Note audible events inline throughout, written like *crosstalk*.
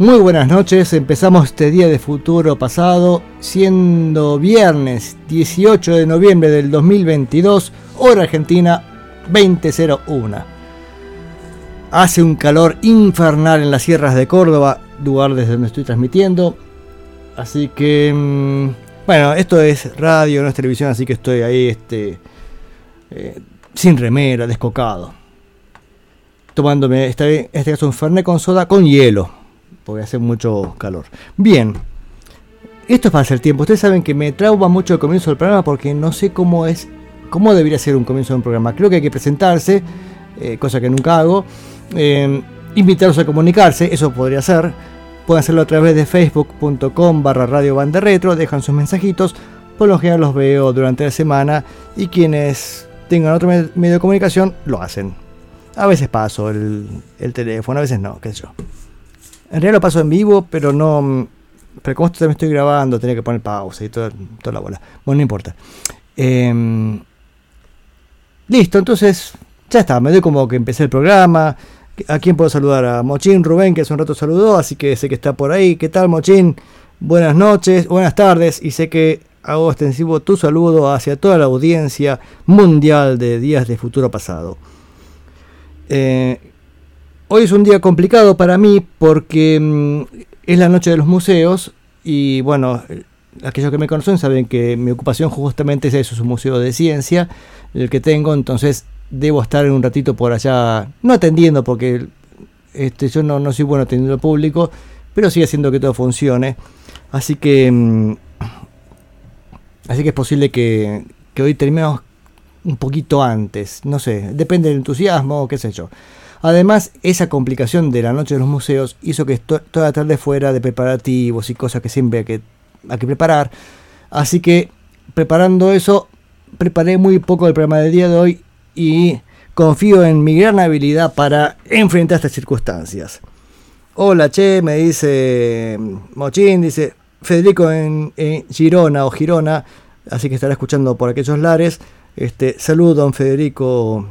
Muy buenas noches, empezamos este día de futuro pasado, siendo viernes 18 de noviembre del 2022, hora argentina 2001. Hace un calor infernal en las sierras de Córdoba, lugar desde donde estoy transmitiendo. Así que, mm, bueno, esto es radio, no es televisión, así que estoy ahí este, eh, sin remera, descocado. Tomándome, este, este caso un Fernet con soda con hielo porque hace mucho calor. Bien, esto es para hacer tiempo. Ustedes saben que me trauma mucho el comienzo del programa porque no sé cómo es, cómo debería ser un comienzo de un programa. Creo que hay que presentarse, eh, cosa que nunca hago. Eh, invitarlos a comunicarse, eso podría ser. Pueden hacerlo a través de facebook.com barra radio dejan sus mensajitos. Por lo general los veo durante la semana y quienes tengan otro medio de comunicación lo hacen. A veces paso el, el teléfono, a veces no, qué sé yo. En realidad lo paso en vivo, pero no. Pero como esto también estoy grabando, tenía que poner pausa y toda, la bola. Bueno, no importa. Em, listo, entonces ya está. Me doy como que empecé el programa. ¿A quién puedo saludar? A Mochín Rubén, que hace un rato saludó, así que sé que está por ahí. ¿Qué tal, Mochín? Buenas noches, buenas tardes. Y sé que hago extensivo tu saludo hacia toda la audiencia mundial de Días de Futuro Pasado. Eh, Hoy es un día complicado para mí porque mm, es la noche de los museos y bueno, aquellos que me conocen saben que mi ocupación justamente es eso, es un museo de ciencia, el que tengo, entonces debo estar un ratito por allá, no atendiendo porque este, yo no, no soy bueno atendiendo al público, pero sí haciendo que todo funcione. Así que, mm, así que es posible que, que hoy terminemos un poquito antes, no sé, depende del entusiasmo, qué sé yo. Además, esa complicación de la noche de los museos hizo que toda la tarde fuera de preparativos y cosas que siempre hay que, preparar. Así que, preparando eso, preparé muy poco el programa del día de hoy y confío en mi gran habilidad para enfrentar estas circunstancias. Hola, che, me dice Mochín, dice Federico en, Girona o Girona, así que estará escuchando por aquellos lares. Este, saludo, don Federico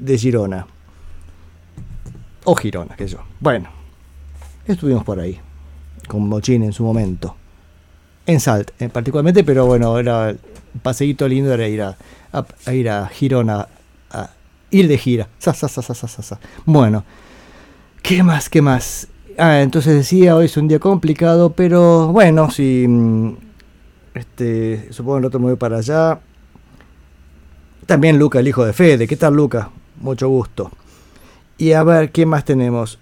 de Girona o Girona, que yo. Bueno, estuvimos por ahí, con Mochín en su momento. En Salt, eh, particularmente, pero bueno, era un paseíto lindo era ir a, ir a Girona, a ir de gira. bueno, ¿qué más? ¿Qué más? Ah, entonces decía, hoy es un día complicado, pero bueno, si mm, este, supongo que el otro me voy para allá. También Luca, el hijo de Fede. ¿Qué tal, Luca? Mucho gusto. Y a ver, ¿qué más tenemos?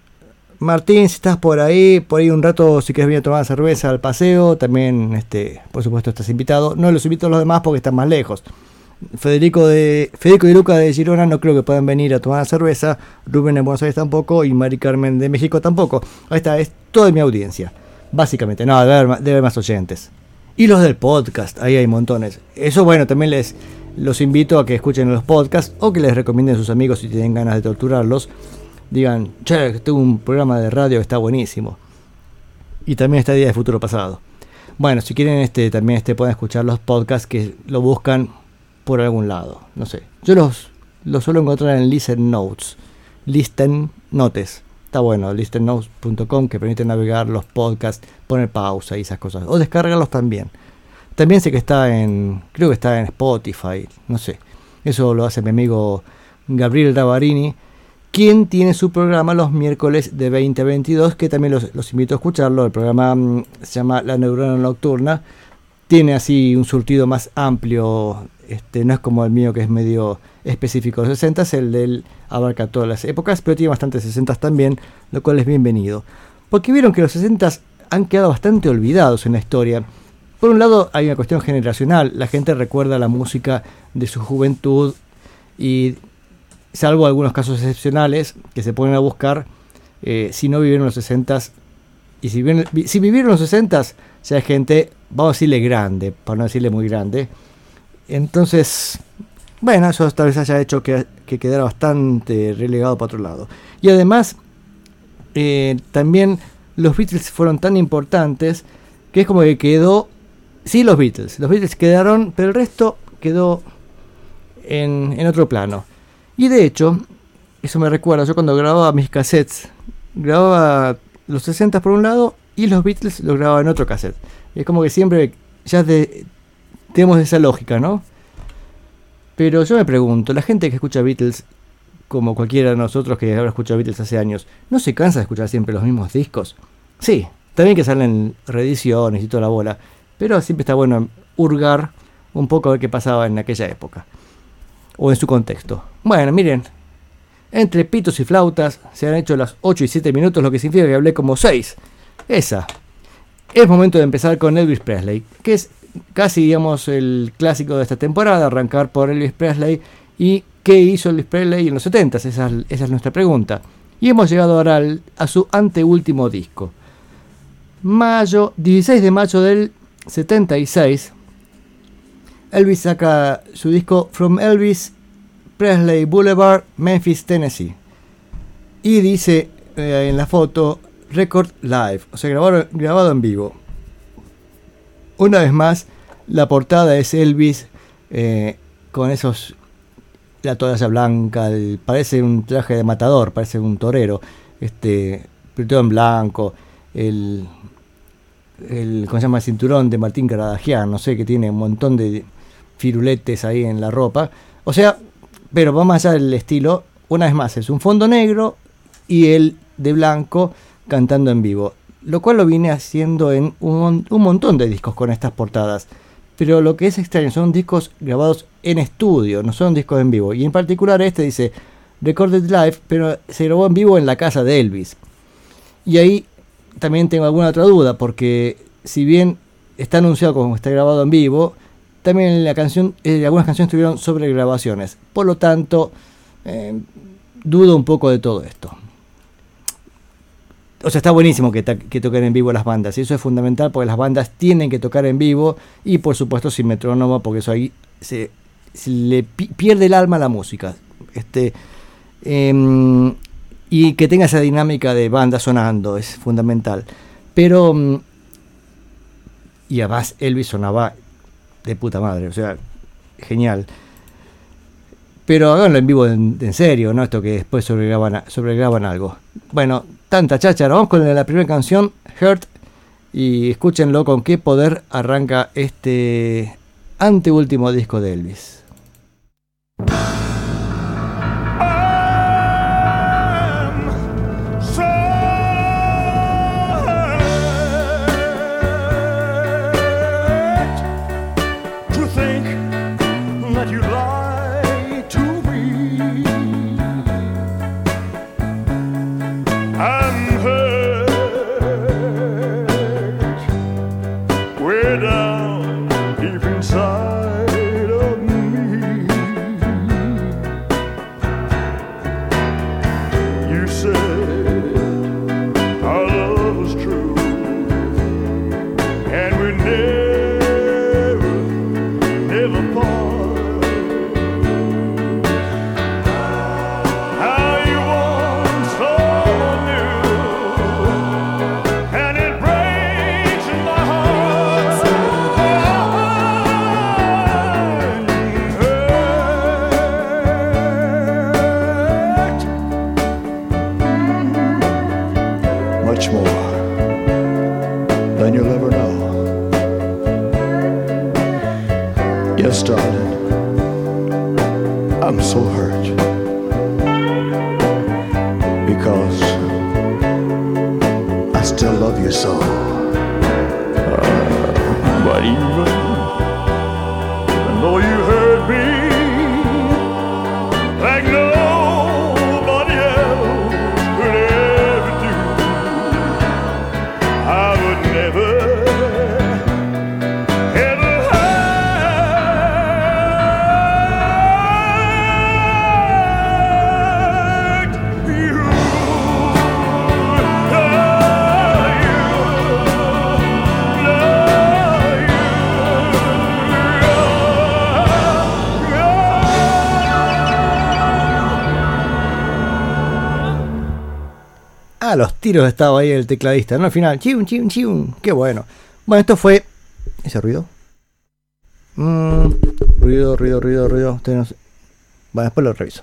Martín, si estás por ahí, por ahí un rato, si quieres venir a tomar cerveza al paseo, también, este, por supuesto, estás invitado. No los invito a los demás porque están más lejos. Federico de Federico y Luca de Girona no creo que puedan venir a tomar cerveza. Rubén en Buenos Aires tampoco y Mari Carmen de México tampoco. Ahí está, es toda mi audiencia. Básicamente, no, debe haber, debe haber más oyentes. Y los del podcast, ahí hay montones. Eso, bueno, también les, los invito a que escuchen los podcasts o que les recomienden a sus amigos si tienen ganas de torturarlos. Digan, che, tengo un programa de radio que está buenísimo. Y también está Día de Futuro Pasado. Bueno, si quieren este también este pueden escuchar los podcasts que lo buscan por algún lado. No sé. Yo los, los suelo encontrar en Listen Notes. Listen Notes. Está bueno, listennotes.com que permite navegar los podcasts, poner pausa y esas cosas. O descargarlos también. También sé que está en, creo que está en Spotify, no sé. Eso lo hace mi amigo Gabriel Ravarini, quien tiene su programa los miércoles de 2022, que también los, invito a escucharlo. El programa mm, se llama La Neurona Nocturna. Tiene así un surtido más amplio, este, no es como el mío que es medio específico de 60, el de él abarca todas las épocas, pero tiene bastantes 60 también, lo cual es bienvenido. Porque vieron que los 60 han quedado bastante olvidados en la historia. Por un lado hay una cuestión generacional, la gente recuerda la música de su juventud y salvo algunos casos excepcionales que se ponen a buscar, eh, si no vivieron los 60 y si, si vivieron los 60 ya es gente, vamos a decirle grande, para no decirle muy grande. Entonces, bueno, eso tal vez haya hecho que, que quedara bastante relegado para otro lado. Y además, eh, también los Beatles fueron tan importantes que es como que quedó, sí los Beatles, los Beatles quedaron, pero el resto quedó en, en otro plano. Y de hecho, eso me recuerda, yo cuando grababa mis cassettes, grababa los 60 por un lado y los Beatles los grababa en otro cassette. Es como que siempre ya tenemos esa lógica, ¿no? Pero yo me pregunto, la gente que escucha Beatles, como cualquiera de nosotros que habrá escuchado Beatles hace años, ¿no se cansa de escuchar siempre los mismos discos? Sí, también que salen reediciones y toda la bola, pero siempre está bueno hurgar un poco a ver qué pasaba en aquella época, o en su contexto. Bueno, miren, entre pitos y flautas se han hecho las 8 y 7 minutos, lo que significa que hablé como 6. Esa. Es momento de empezar con Elvis Presley, que es casi, digamos, el clásico de esta temporada, arrancar por Elvis Presley y qué hizo Elvis Presley en los 70, esa, esa es nuestra pregunta. Y hemos llegado ahora a su anteúltimo disco. Mayo, 16 de mayo del 76, Elvis saca su disco From Elvis Presley Boulevard, Memphis, Tennessee. Y dice eh, en la foto Record Live, o sea, grabado, grabado en vivo. Una vez más, la portada es Elvis eh, con esos. La toalla blanca, parece un traje de matador, parece un torero. Este, todo en blanco. El, el, ¿cómo se llama? el cinturón de Martín Caradagian, no sé, que tiene un montón de firuletes ahí en la ropa. O sea, pero va más allá del estilo. Una vez más, es un fondo negro y el de blanco cantando en vivo. Lo cual lo vine haciendo en un, montón de discos con estas portadas. Pero lo que es extraño son discos grabados en estudio, no son discos en vivo. Y en particular este dice Recorded Live, pero se grabó en vivo en la casa de Elvis. Y ahí también tengo alguna otra duda, porque si bien está anunciado como está grabado en vivo, también la canción, eh, algunas canciones tuvieron sobre grabaciones. Por lo tanto, eh, dudo un poco de todo esto. O sea, está buenísimo que, toquen en vivo las bandas. Y eso es fundamental porque las bandas tienen que tocar en vivo. Y por supuesto sin metrónomo, porque eso ahí se, le pierde el alma a la música. Este, em, y que tenga esa dinámica de banda sonando es fundamental. Pero. Mm, y además Elvis sonaba de puta madre, o sea, genial. Pero háganlo en vivo en, serio, ¿no? Esto que después sobregraban, sobregraban algo. Bueno, tanta chacha, vamos con la primera canción, Hurt, y escúchenlo con qué poder arranca este anteúltimo disco de Elvis. Estaba ahí el tecladista, ¿no? Al final, chium, chium, chium. Qué bueno. Bueno, esto fue. ¿Ese ruido? Mm, ruido, ruido, ruido, ruido. Bueno, después lo reviso.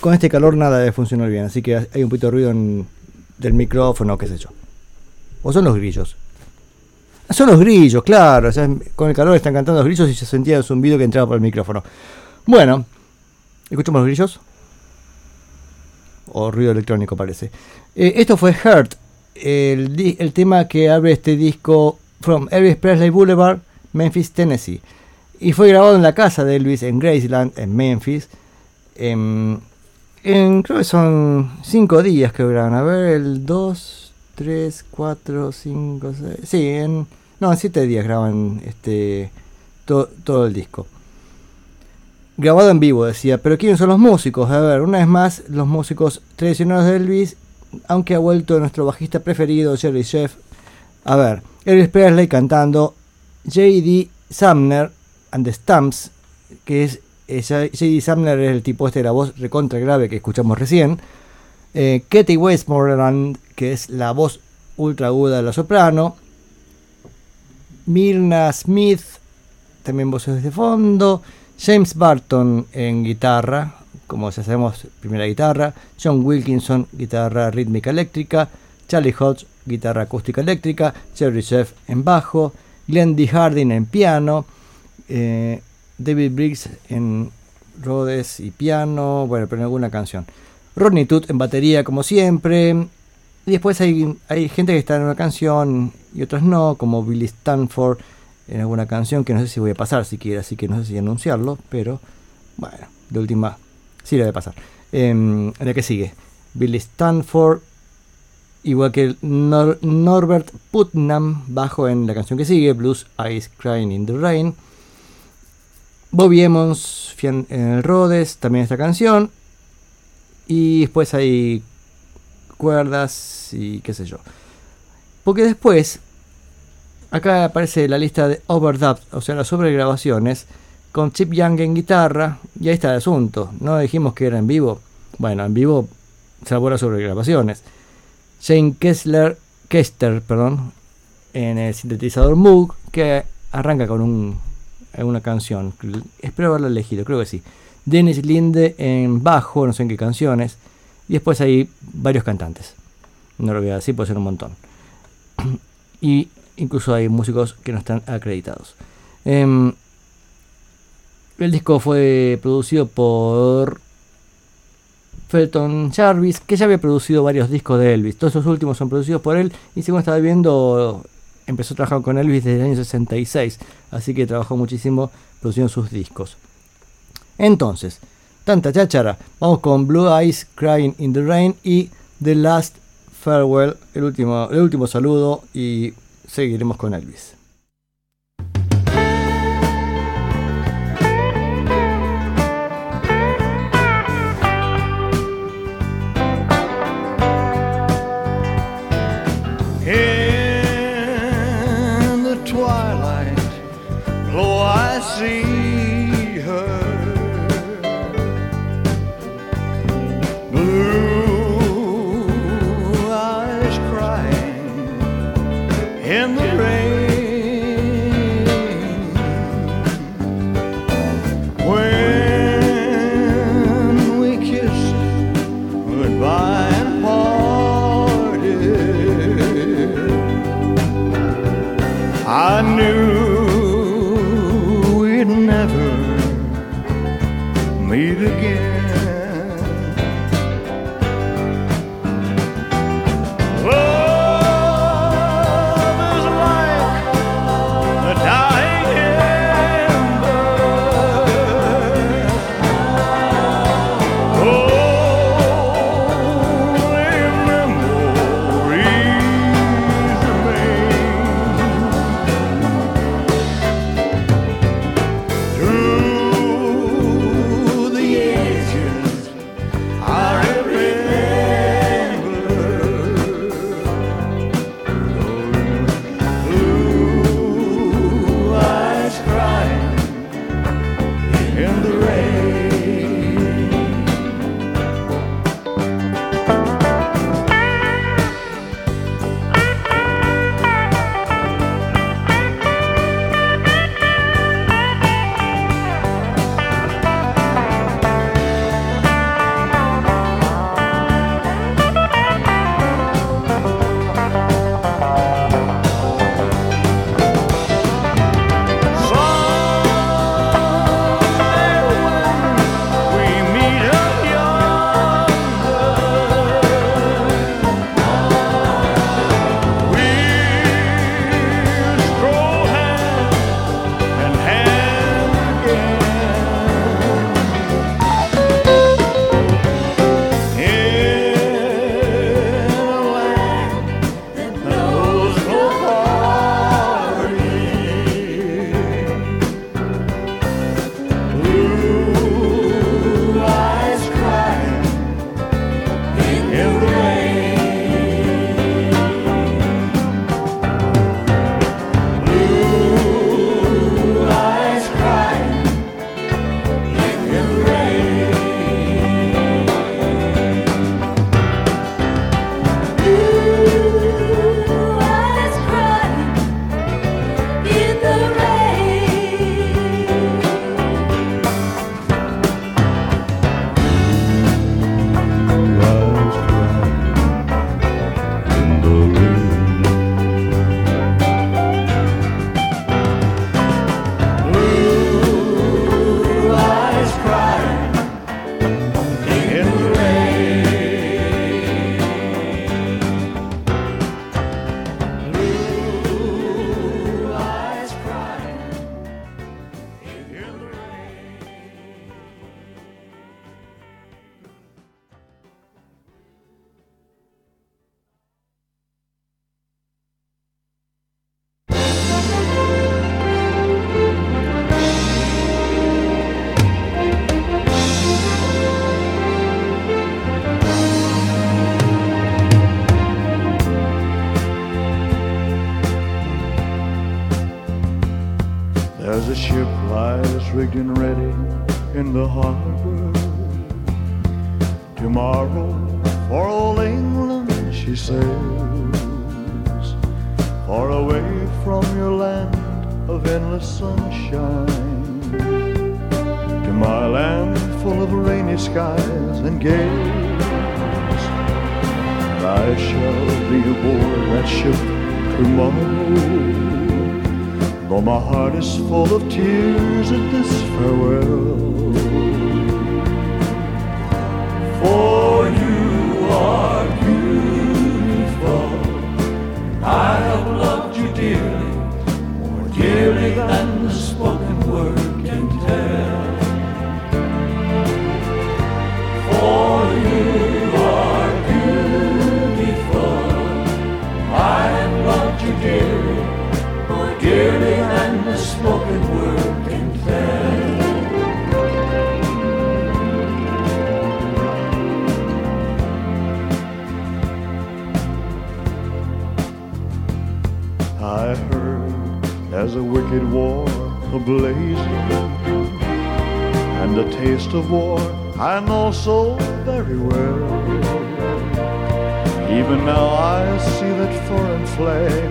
Con este calor nada debe funcionar bien, así que hay un poquito de ruido en, del micrófono, qué sé yo. ¿O son los grillos? Ah, son los grillos, claro. con el calor están cantando los grillos y se sentía el zumbido que entraba por el micrófono. Bueno, ¿escuchamos los grillos? O ruido electrónico parece. Eh, esto fue Hurt, el, el, tema que abre este disco From Elvis Presley Boulevard, Memphis, Tennessee. Y fue grabado en la casa de Elvis en Graceland, en Memphis. En, en, creo que son 5 días que graban. A ver, el 2, 3, 4, 5, 6. Sí, en, no, en 7 días graban este, todo el disco grabado en vivo, decía. Pero ¿quiénes son los músicos? A ver, una vez más, los músicos tradicionales de Elvis, aunque ha vuelto nuestro bajista preferido, Jerry Chef. A ver, Elvis Presley cantando, J.D. Sumner and the Stamps, que es J.D. Sumner es el tipo este de la voz recontra grave que escuchamos recién. Eh, Katie Westmoreland, que es la voz ultra aguda de la soprano. Mirna Smith, también voces de fondo. James Barton en guitarra, como si hacemos primera guitarra, John Wilkinson, guitarra rítmica eléctrica, Charlie Hodge, guitarra acústica eléctrica, Jerry Chef en bajo, Glenn D. Harding en piano, eh, David Briggs en Rhodes y piano, bueno, pero en alguna canción. Rodney Toot en batería, como siempre. Y después hay, hay gente que está en una canción y otros no, como Billy Stanford en alguna canción que no sé si voy a pasar siquiera, así que no sé si anunciarlo, pero bueno, de última sí la voy a pasar. en la que sigue, Billy Stanford, igual que Norbert Putnam, bajo en la canción que sigue, Blues Eyes Crying in the Rain. Bobby Emmons en el Rhodes, también esta canción. Y después hay cuerdas y qué sé yo. Porque después Acá aparece la lista de overdub, o sea, las sobregrabaciones, con Chip Young en guitarra, y ahí está el asunto. No dijimos que era en vivo. Bueno, en vivo se elabora sobregrabaciones. Shane Kessler, Kester, perdón, en el sintetizador Moog, que arranca con un, una canción. Espero haberla elegido, creo que sí. Dennis Linde en bajo, no sé en qué canciones. Y después hay varios cantantes. No lo voy a decir, puede ser un montón. *clears throat* Y incluso hay músicos que no están acreditados. Em, el disco fue producido por Felton Jarvis, que ya había producido varios discos de Elvis. Todos esos últimos son producidos por él y según estaba viendo, empezó a trabajar con Elvis desde el año 66, así que trabajó muchísimo produciendo sus discos. Entonces, tanta cháchara, vamos con Blue Eyes Crying in the Rain y The Last Farewell, el último, el último saludo y seguiremos con Elvis.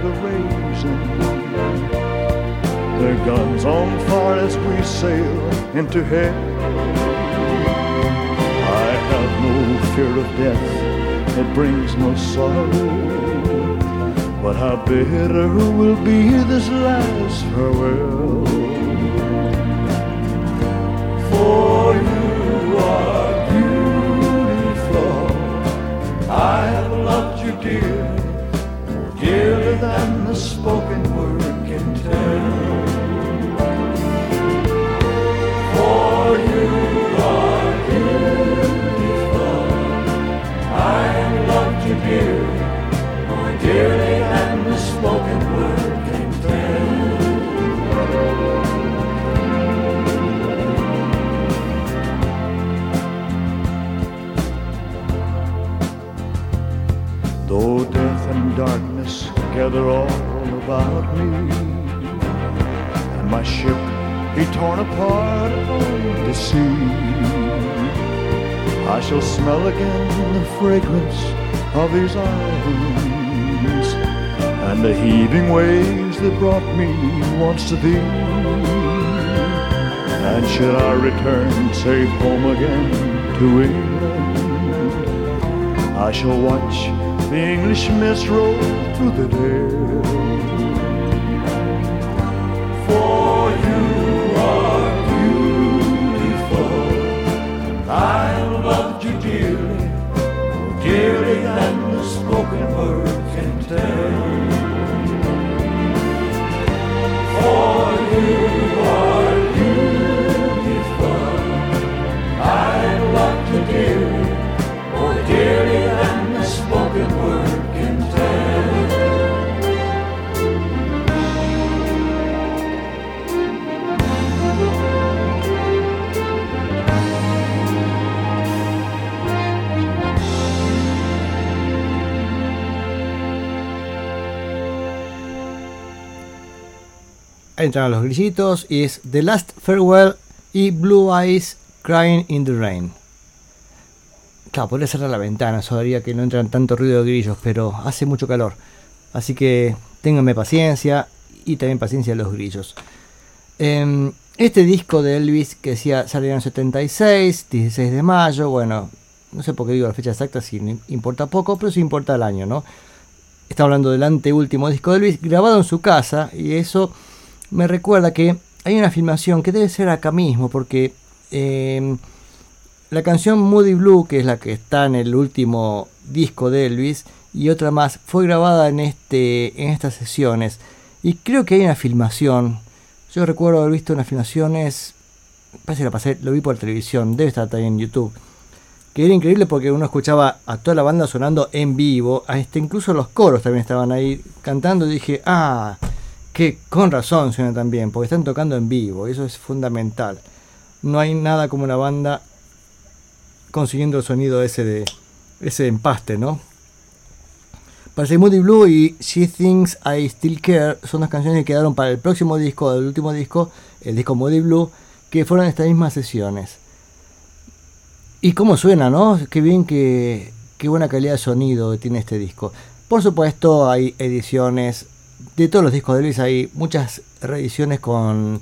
A raising, their guns on fire as we sail into hell. I have no fear of death, it brings no sorrow. But how bitter will be this last farewell. For you are beautiful. I have loved you dearly, more than the spoken gather all about me, and my ship be torn apart on the sea, I shall smell again the fragrance of these islands and the heaving waves that brought me once to thee. And should I return safe home again to England, I shall watch English mist roll through the dale. Entran los grillitos y es The Last Farewell y Blue Eyes Crying in the Rain. Claro, podría cerrar la ventana, eso haría que no entran tanto ruido de grillos, pero hace mucho calor. Así que ténganme paciencia y también paciencia a los grillos. Em, este disco de Elvis que decía salió en el 76, 16 de mayo, bueno, no sé por qué digo la fecha exacta, si importa poco, pero sí importa el año, ¿no? Está hablando del anteúltimo disco de Elvis, grabado en su casa, y eso me recuerda que hay una filmación que debe ser acá mismo, porque em, la canción Moody Blue, que es la que está en el último disco de Elvis, y otra más, fue grabada en, este, en estas sesiones. Y creo que hay una filmación. Yo recuerdo haber visto unas filmaciones. Parece que la pasé, lo vi por televisión, debe estar también en YouTube. Que era increíble porque uno escuchaba a toda la banda sonando en vivo. A este, incluso los coros también estaban ahí cantando. Y dije, ah, que con razón suena tan bien, porque están tocando en vivo. Eso es fundamental. No hay nada como una banda consiguiendo el sonido ese de ese empaste, ¿no? Parece Moody Blue y She Thinks I Still Care son las canciones que quedaron para el próximo disco, el último disco, el disco Moody Blue, que fueron estas mismas sesiones. Y cómo suena, ¿no? Qué bien que, qué buena calidad de sonido tiene este disco. Por supuesto, hay ediciones de todos los discos de Luis, hay muchas reediciones con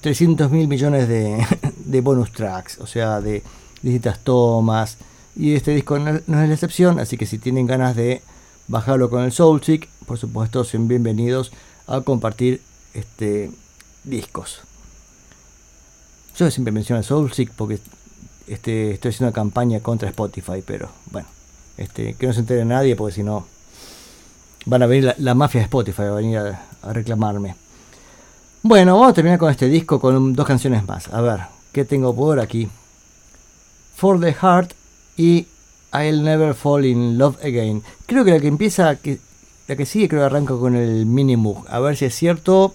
300 mil millones *laughs* de, bonus tracks, o sea, de distintas tomas. Y este disco no, es la excepción, así que si tienen ganas de bajarlo con el Soulseek, por supuesto, son bienvenidos a compartir este discos. Yo siempre menciono el Soulseek porque este, estoy haciendo una campaña contra Spotify, pero bueno, este, que no se entere nadie porque si no van a venir la, mafia de Spotify a venir a, a, reclamarme. Bueno, vamos a terminar con este disco con dos canciones más. A ver, ¿qué tengo por aquí? For the Heart y I'll Never Fall in Love Again. Creo que la que empieza, que, la que sigue creo que arranca con el Minimoog. A ver si es cierto.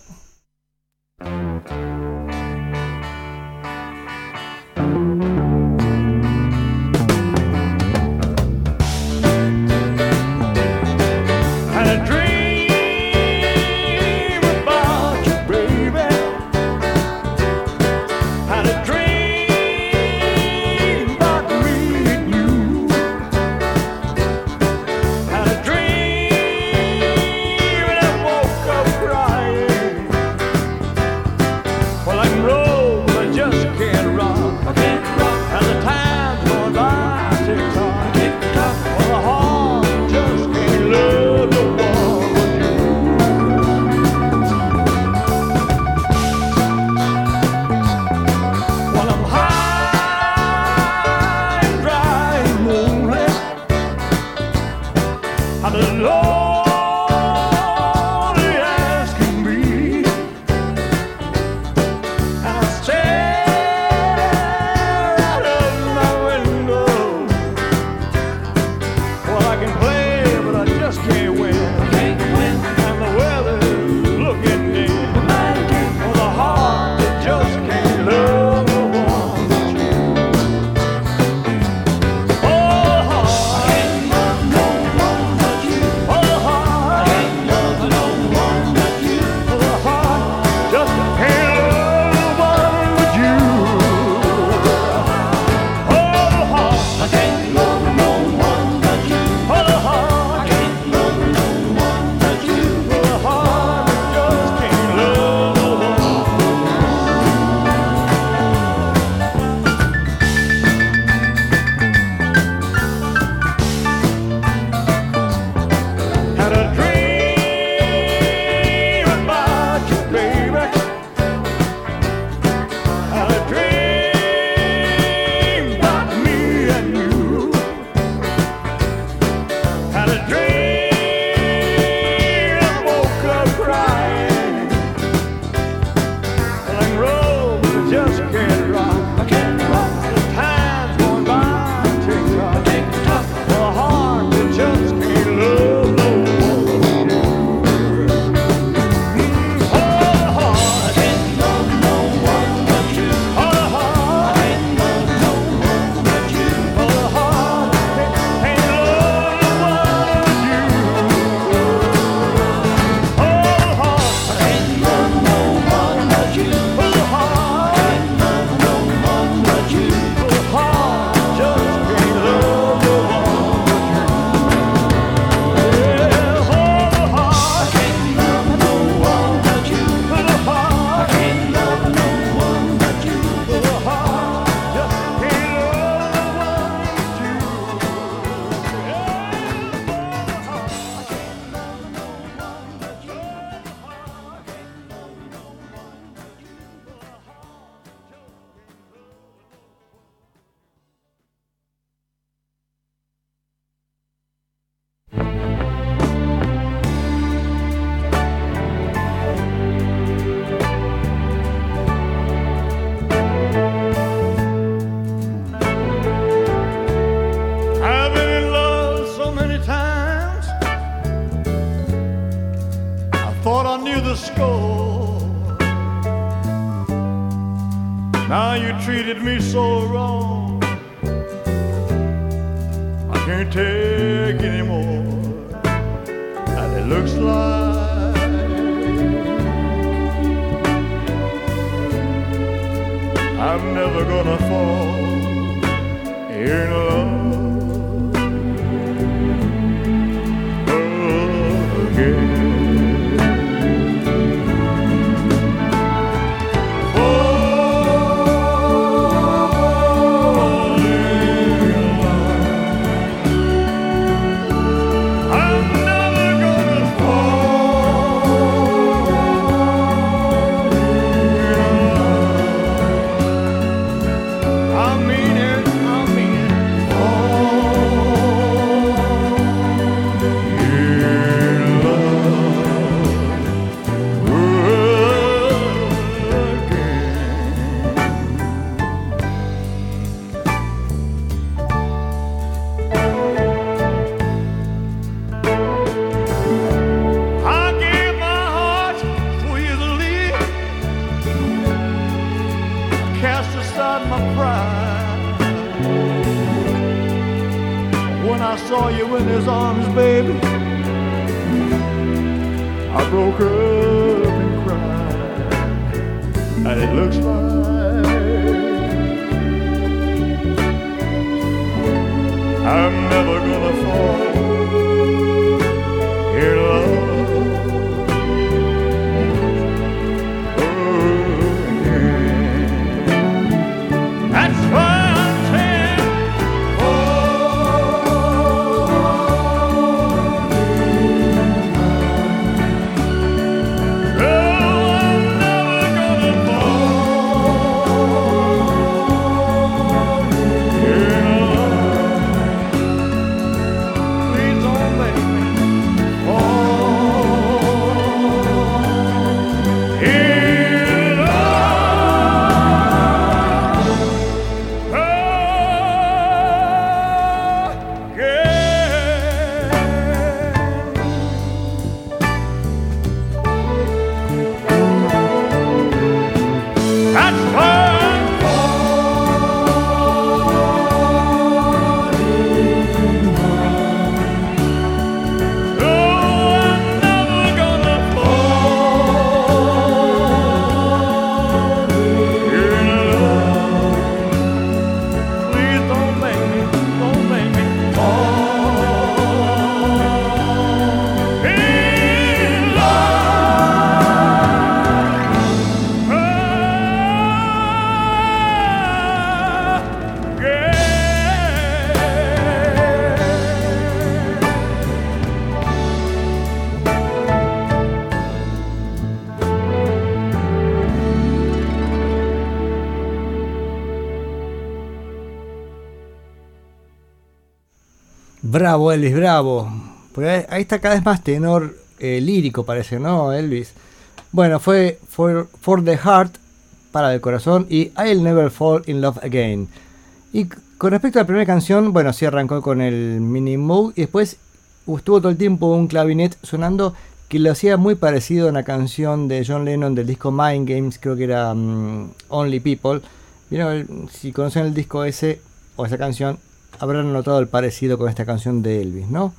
Bravo, Elvis, bravo. Porque ahí- está cada vez más tenor eh, lírico, parece, ¿no, Elvis? Bueno, fue For, the Heart, para el corazón, y I'll Never Fall in Love Again. Y con respecto a la primera canción, bueno, sí arrancó con el Mini Moog y después estuvo todo el tiempo un clavinet sonando que lo hacía muy parecido a una canción de John Lennon del disco Mind Games, creo que era mm, Only People. Vieron si conocen el disco ese o esa canción, habrán notado el parecido con esta canción de Elvis, ¿no?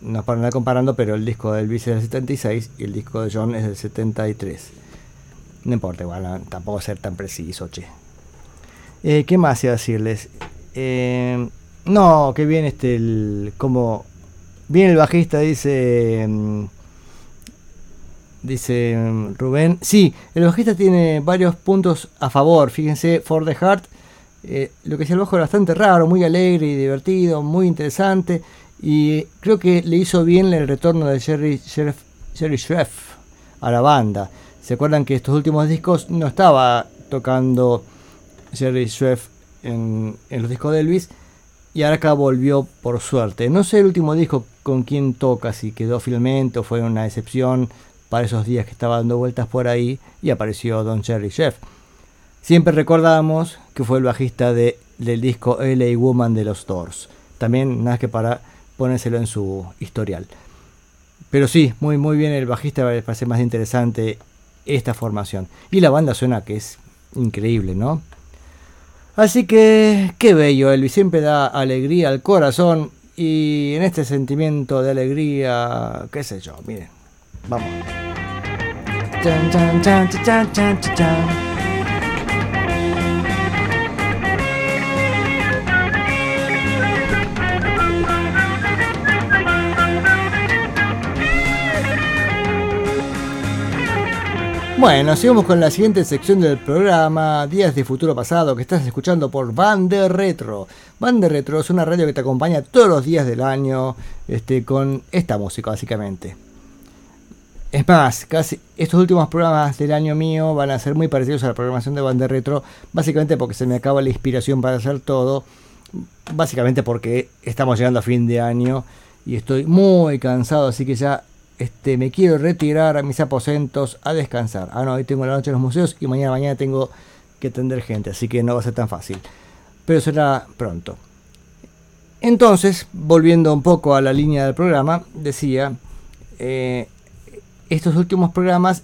No es para andar comparando, pero el disco de Elvis es del 76 y el disco de John es del 73. No importa, igual, no, tampoco ser tan preciso, che. Eh, ¿Qué más iba a decirles? Eh, no, que bien este, el, como bien el bajista dice, mm, dice mm, Rubén. Sí, el bajista tiene varios puntos a favor. Fíjense, For the Heart, eh, lo que es el bajo era bastante raro, muy alegre y divertido, muy interesante. Y creo que le hizo bien el retorno de Jerry, Sheriff, Jerry Schreff a la banda. ¿Se acuerdan que estos últimos discos no estaba tocando Jerry Schreff en, en los discos de Elvis? Y ahora acá volvió por suerte. No sé el último disco con quién toca, si quedó fielmente o fue una excepción para esos días que estaba dando vueltas por ahí y apareció Don Jerry Chef. Siempre recordamos que fue el bajista de, del disco LA Woman de los Doors. También nada que para ponérselo en su historial. Pero sí, muy muy bien el bajista, parece más interesante esta formación. Y la banda suena que es increíble, ¿no? Así que, qué bello, Elvis siempre da alegría al corazón Y en este sentimiento de alegría, qué sé yo, miren, vamos. Bueno, sigamos con la siguiente sección del programa, Días de Futuro Pasado, que estás escuchando por Bande Retro. Bande Retro es una radio que te acompaña todos los días del año este, con esta música, básicamente. Es más, casi estos últimos programas del año mío van a ser muy parecidos a la programación de Bande Retro, básicamente porque se me acaba la inspiración para hacer todo, básicamente porque estamos llegando a fin de año y estoy muy cansado, así que ya este, me quiero retirar a mis aposentos a descansar. Ah, no, hoy tengo la noche en los museos y mañana mañana tengo que atender gente, así que no va a ser tan fácil. Pero será pronto. Entonces, volviendo un poco a la línea del programa, decía, eh, estos últimos programas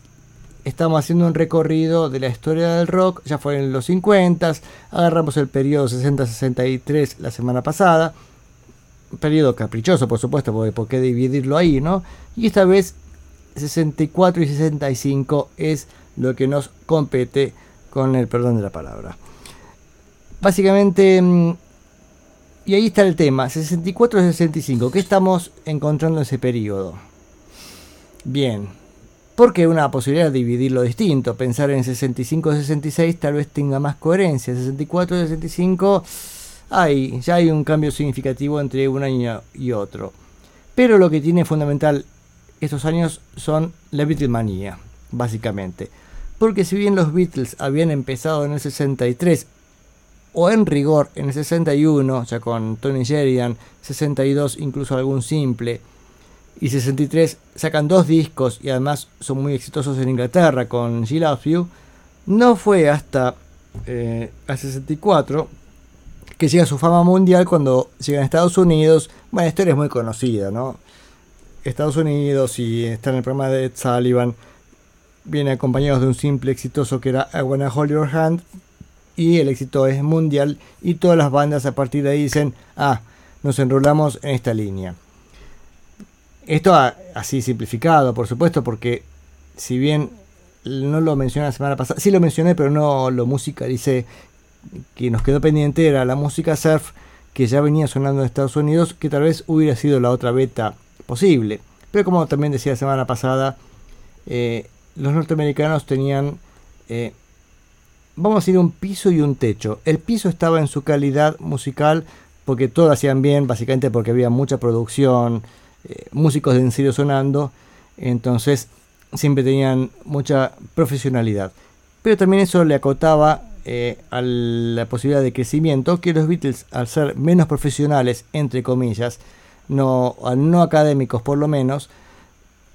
estamos haciendo un recorrido de la historia del rock, ya fue en los 50, agarramos el periodo 60-63 la semana pasada, periodo caprichoso, por supuesto, porque por qué dividirlo ahí, ¿no? Y esta vez 64 y 65 es lo que nos compete con el perdón de la palabra. Básicamente, mm, y ahí está el tema, 64 y 65, ¿qué estamos encontrando en ese periodo? Bien, porque una posibilidad de dividirlo distinto, pensar en 65 y 66 tal vez tenga más coherencia, 64 y 65 hay, ya hay un cambio significativo entre un año y otro. Pero lo que tiene fundamental estos años son la Beatlemanía, básicamente. Porque si bien los Beatles habían empezado en el 63, o en rigor en el 61, ya con Tony Sheridan, 62 incluso algún simple, y 63 sacan dos discos y además son muy exitosos en Inglaterra con She Loves You, no fue hasta eh, el 64 que llega a su fama mundial cuando llegan a Estados Unidos. Bueno, la historia es muy conocida, ¿no? Estados Unidos y está en el programa de Ed Sullivan. Viene acompañados de un simple exitoso que era I Wanna Hold Your Hand. Y el éxito es mundial. Y todas las bandas a partir de ahí dicen: Ah, nos enrolamos en esta línea. Esto así simplificado, por supuesto, porque si bien no lo mencioné la semana pasada, sí lo mencioné, pero no lo musicalicé que nos quedó pendiente era la música surf que ya venía sonando en Estados Unidos, que tal vez hubiera sido la otra beta posible. Pero como también decía la semana pasada, eh, los norteamericanos tenían, eh, vamos a decir, un piso y un techo. El piso estaba en su calidad musical, porque todo hacían bien, básicamente porque había mucha producción, eh, músicos de en serio sonando, entonces siempre tenían mucha profesionalidad. Pero también eso le acotaba eh, a la posibilidad de crecimiento que los Beatles, al ser menos profesionales, entre comillas, no, no académicos por lo menos,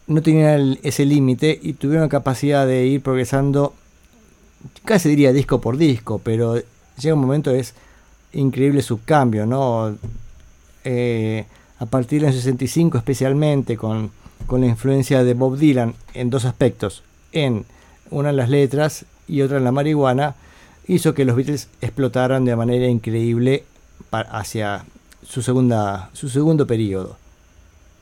no tenían ese límite y tuvieron capacidad de ir progresando, casi diría disco por disco, pero llega un momento es increíble su cambio, ¿no? Eh, a partir del 65 especialmente con, con la influencia de Bob Dylan en dos aspectos, en una en las letras y otra en la marihuana, hizo que los Beatles explotaran de manera increíble hacia su, segunda, su segundo periodo.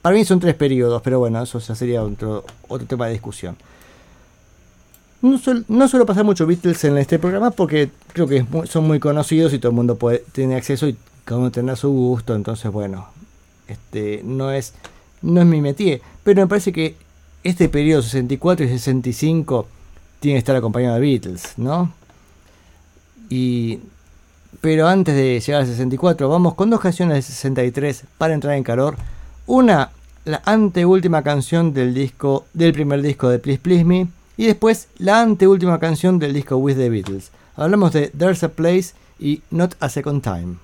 Para mí son tres periodos, pero bueno, eso ya sería otro, otro tema de discusión. No, suelo pasar mucho Beatles en este programa porque creo que son muy conocidos y todo el mundo tiene acceso y cada uno tendrá su gusto, entonces bueno, este, no, es, no es mi métier. Pero me parece que este periodo 64 y 65 tiene que estar acompañado de Beatles, ¿no? Y, pero antes de llegar al 64, vamos con dos canciones de 63 para entrar en calor. Una, la anteúltima canción del disco del primer disco de Please Please Me. Y después la anteúltima canción del disco With the Beatles. Hablamos de There's a Place y Not a Second Time.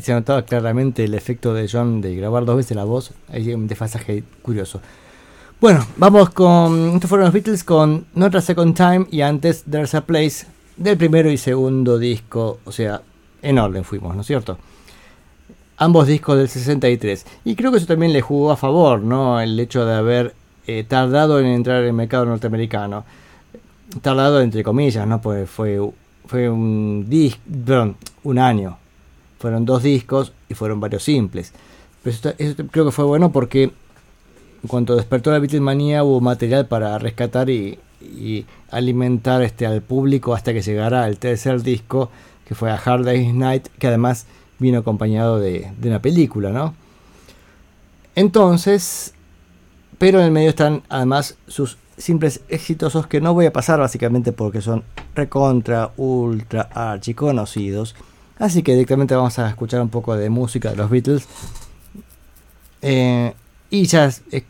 Se notaba claramente el efecto de John de grabar dos veces la voz. Hay un desfasaje curioso. Bueno, vamos con. Estos fueron los Beatles con Not a Second Time y antes There's a Place del primero y segundo disco. O sea, en orden fuimos, ¿no es cierto? Ambos discos del 63. Y creo que eso también le jugó a favor, ¿no? El hecho de haber eh, tardado en entrar en el mercado norteamericano. Tardado entre comillas, ¿no? Pues fue, fue un, disco, perdón, un año fueron dos discos y fueron varios simples. Pero creo que fue bueno porque en cuanto despertó la Beatlemania hubo material para rescatar y, alimentar este, al público hasta que llegara el tercer disco, que fue a Hard Day's Night, que además vino acompañado de, una película, ¿no? Entonces, pero en el medio están además sus simples exitosos que no voy a pasar básicamente porque son recontra, ultra, archi conocidos Así que directamente vamos a escuchar un poco de música de los Beatles. Eh, y ya eh,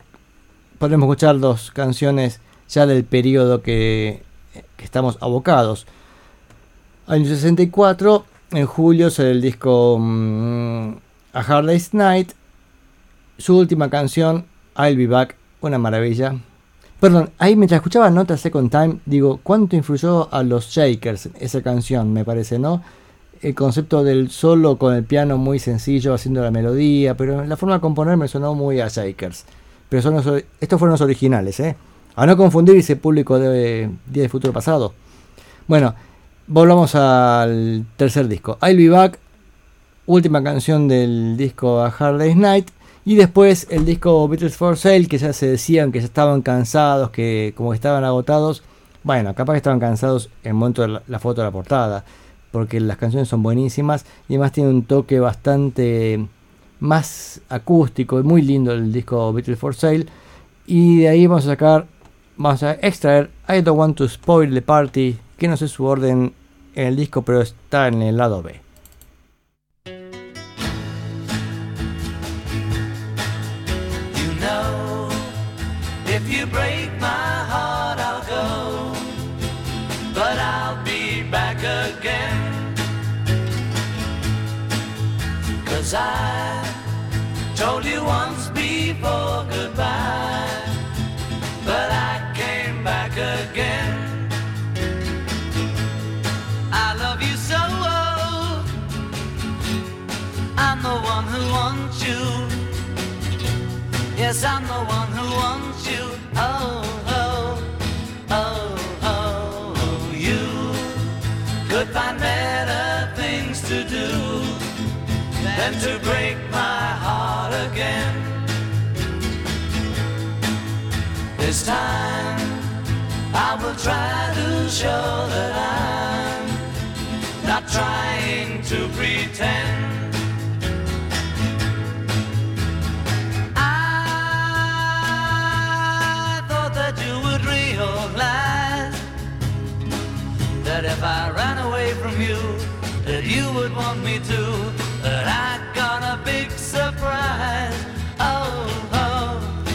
podemos escuchar dos canciones ya del periodo que, estamos abocados. Año 64, en julio sale el disco mm, A Hard Day's Night. Su última canción, I'll Be Back, una maravilla. Perdón, ahí mientras escuchaba Nota Second Time, digo, ¿cuánto influyó a los Shakers esa canción? Me parece, ¿no? El concepto del solo con el piano muy sencillo haciendo la melodía, pero la forma de componer me sonó muy a Shakers. Pero estos fueron los originales, ¿eh? A no confundir ese público de Día de Futuro Pasado. Bueno, volvamos al tercer disco. I'll Be Back, última canción del disco A Hard Day's Night. Y después el disco Beatles for Sale, que ya se decían que ya estaban cansados, que como estaban agotados. Bueno, capaz que estaban cansados en el momento de la foto de la portada porque las canciones son buenísimas y además tiene un toque bastante más acústico muy lindo el disco Beatles for Sale. Y de ahí vamos a sacar, vamos a extraer I Don't Want to Spoil the Party, que no sé su orden en el disco, pero está en el lado B. I told you once before goodbye, but I came back again. I love you so, oh. I'm the one who wants you. Yes, I'm the one who wants you. Oh, oh, than to break my heart again. This time I will try to show that I'm not trying to pretend. I thought that you would realize that if I ran away from you, that you would want me to. Big surprise. Oh, oh,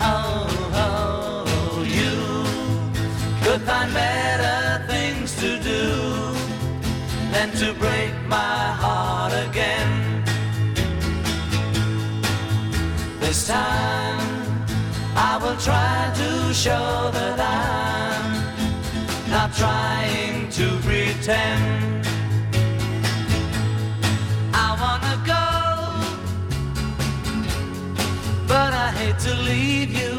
oh, oh, you could find better things to do than to break my heart again. This time I will try to show that I'm not trying to pretend. Hate to leave you.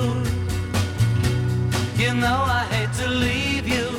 You know I hate to leave you.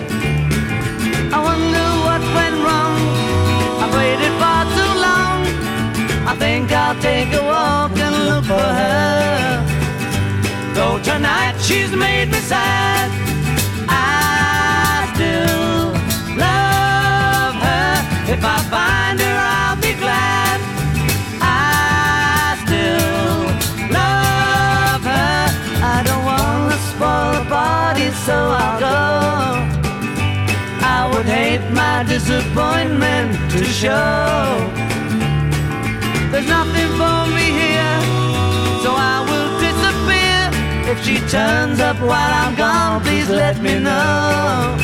She's made me sad, I still love her. If I find her, I'll be glad. I still love her. I don't wanna spoil the party, so I'll go. I would hate my disappointment to show. There's nothing for me here, If she turns up while I'm gone, please let me know.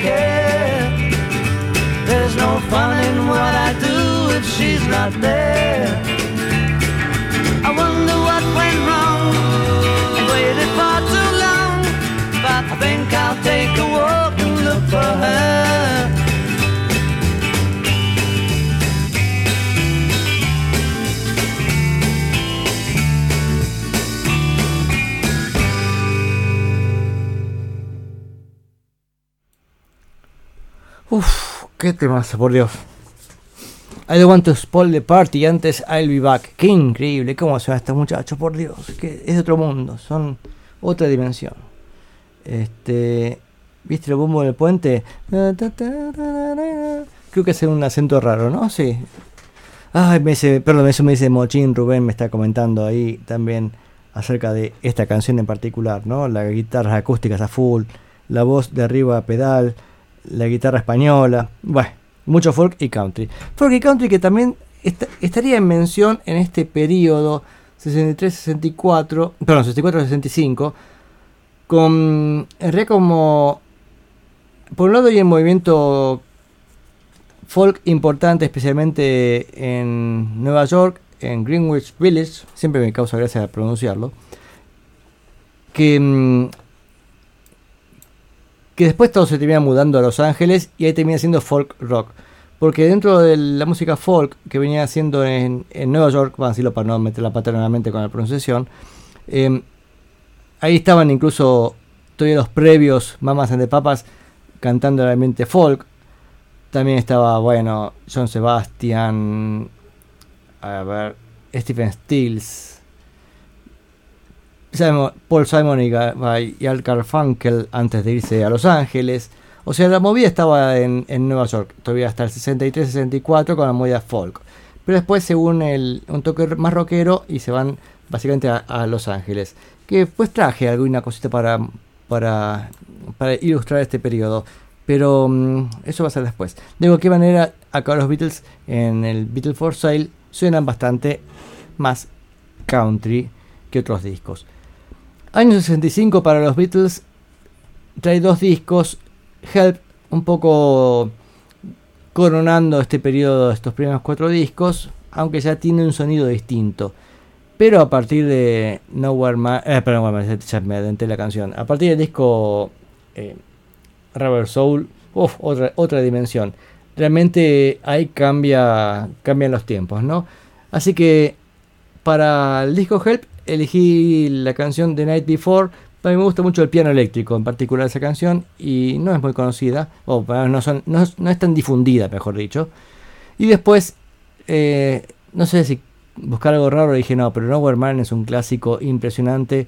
Care. There's no fun in what I do if she's not there. I wonder what went wrong. I waited far too long, but I think I'll take a walk and look for her. Uf, qué temazo, por Dios. I don't want to spoil the party. Antes I'll be back. Qué increíble. ¿Cómo se va este muchacho? Por Dios. Que es otro mundo. Son otra dimensión. Este. ¿Viste el bombo del puente? Creo que es un acento raro, ¿no? Sí. Ay, me dice, perdón, eso me dice Mochín Rubén, me está comentando ahí también acerca de esta canción en particular, ¿no? La guitarra acústicas a full, la voz de arriba a pedal, la guitarra española, bueno, mucho folk y country. Folk y country que también est estaría en mención en este periodo 63-64, perdón, 64-65, con en realidad como por un lado hay un movimiento folk importante, especialmente en Nueva York, en Greenwich Village, siempre me causa gracia pronunciarlo, que, mm, que después todo se termina mudando a Los Ángeles y ahí termina siendo folk rock. Porque dentro de la música folk que venía haciendo en, en Nueva York, vamos a decirlo para no meter la pata nuevamente con la pronunciación, eh, ahí estaban incluso todavía los previos Mamas and the Papas cantando el ambiente folk. También estaba, bueno, John Sebastian, a ver, Stephen Stills, Paul Simon y, Al Garfunkel antes de irse a Los Ángeles. O sea, la movida estaba en, en Nueva York, todavía hasta el 63-64 con la movida folk. Pero después se une un toque más rockero y se van básicamente a, Los Ángeles. Que después traje alguna cosita para, para, para ilustrar este periodo. Pero mm, eso va a ser después. De cualquier manera, acá los Beatles en el Beatles for Sale suenan bastante más country que otros discos. Año 65 para los Beatles trae dos discos. Help, un poco coronando este periodo, estos primeros cuatro discos, aunque ya tiene un sonido distinto. Pero a partir de Nowhere Man, eh, perdón, ya me adentré la canción. A partir del disco eh, Rubber Soul, uf, otra, otra dimensión. Realmente ahí cambia, cambian los tiempos, ¿no? Así que para el disco Help elegí la canción The Night Before. A mí me gusta mucho el piano eléctrico, en particular esa canción, y no es muy conocida, o no, son, no, es- tan difundida, mejor dicho. Y después, eh, no sé si buscar algo raro, dije no, pero Nowhere Man es un clásico impresionante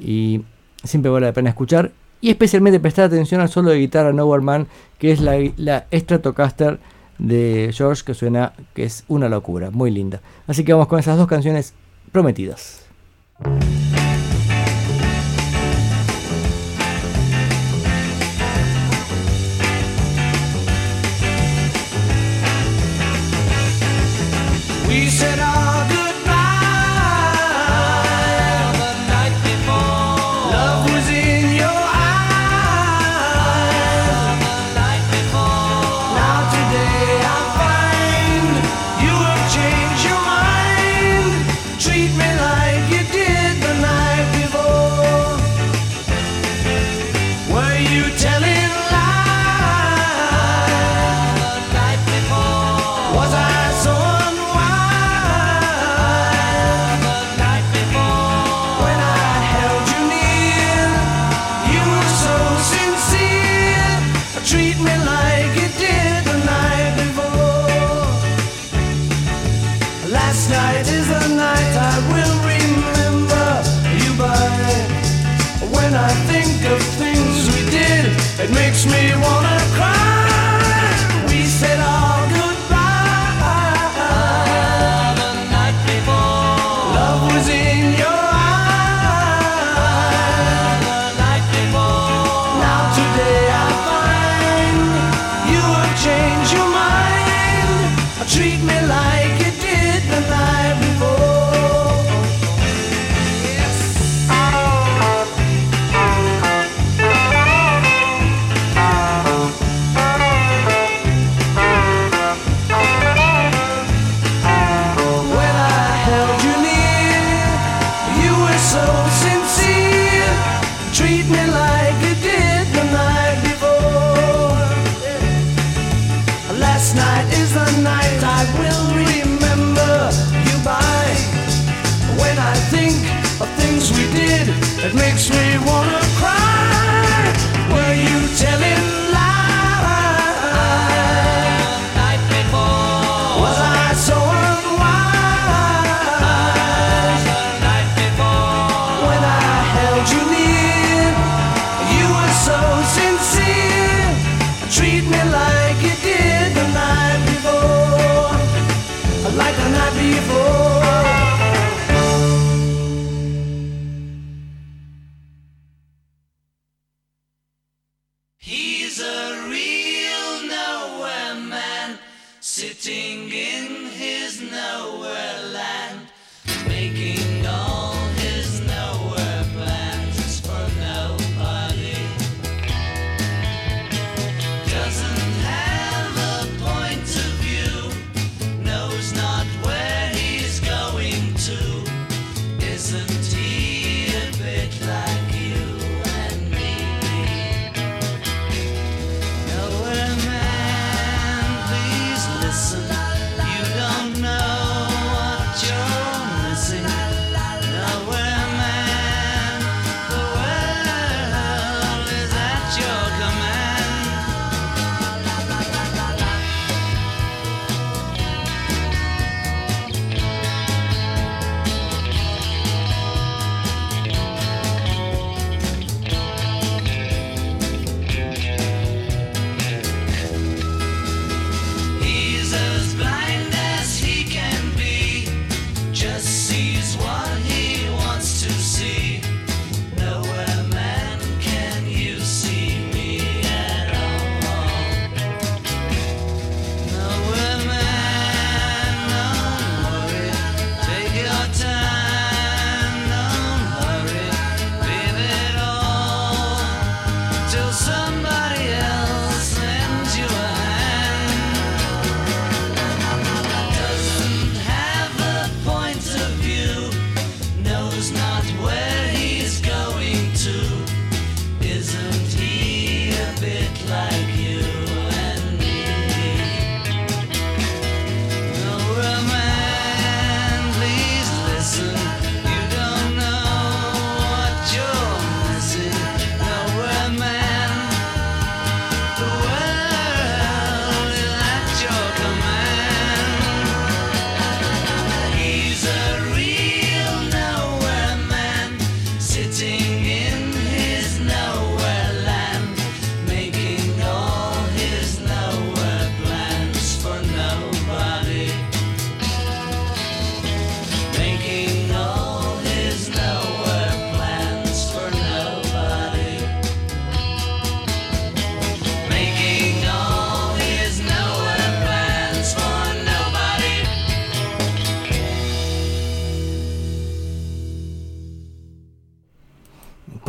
y siempre vale la pena escuchar. Y especialmente prestar atención al solo de guitarra Nowhere Man, que es la, la Stratocaster de George, que suena que es una locura, muy linda. Así que vamos con esas dos canciones prometidas. We said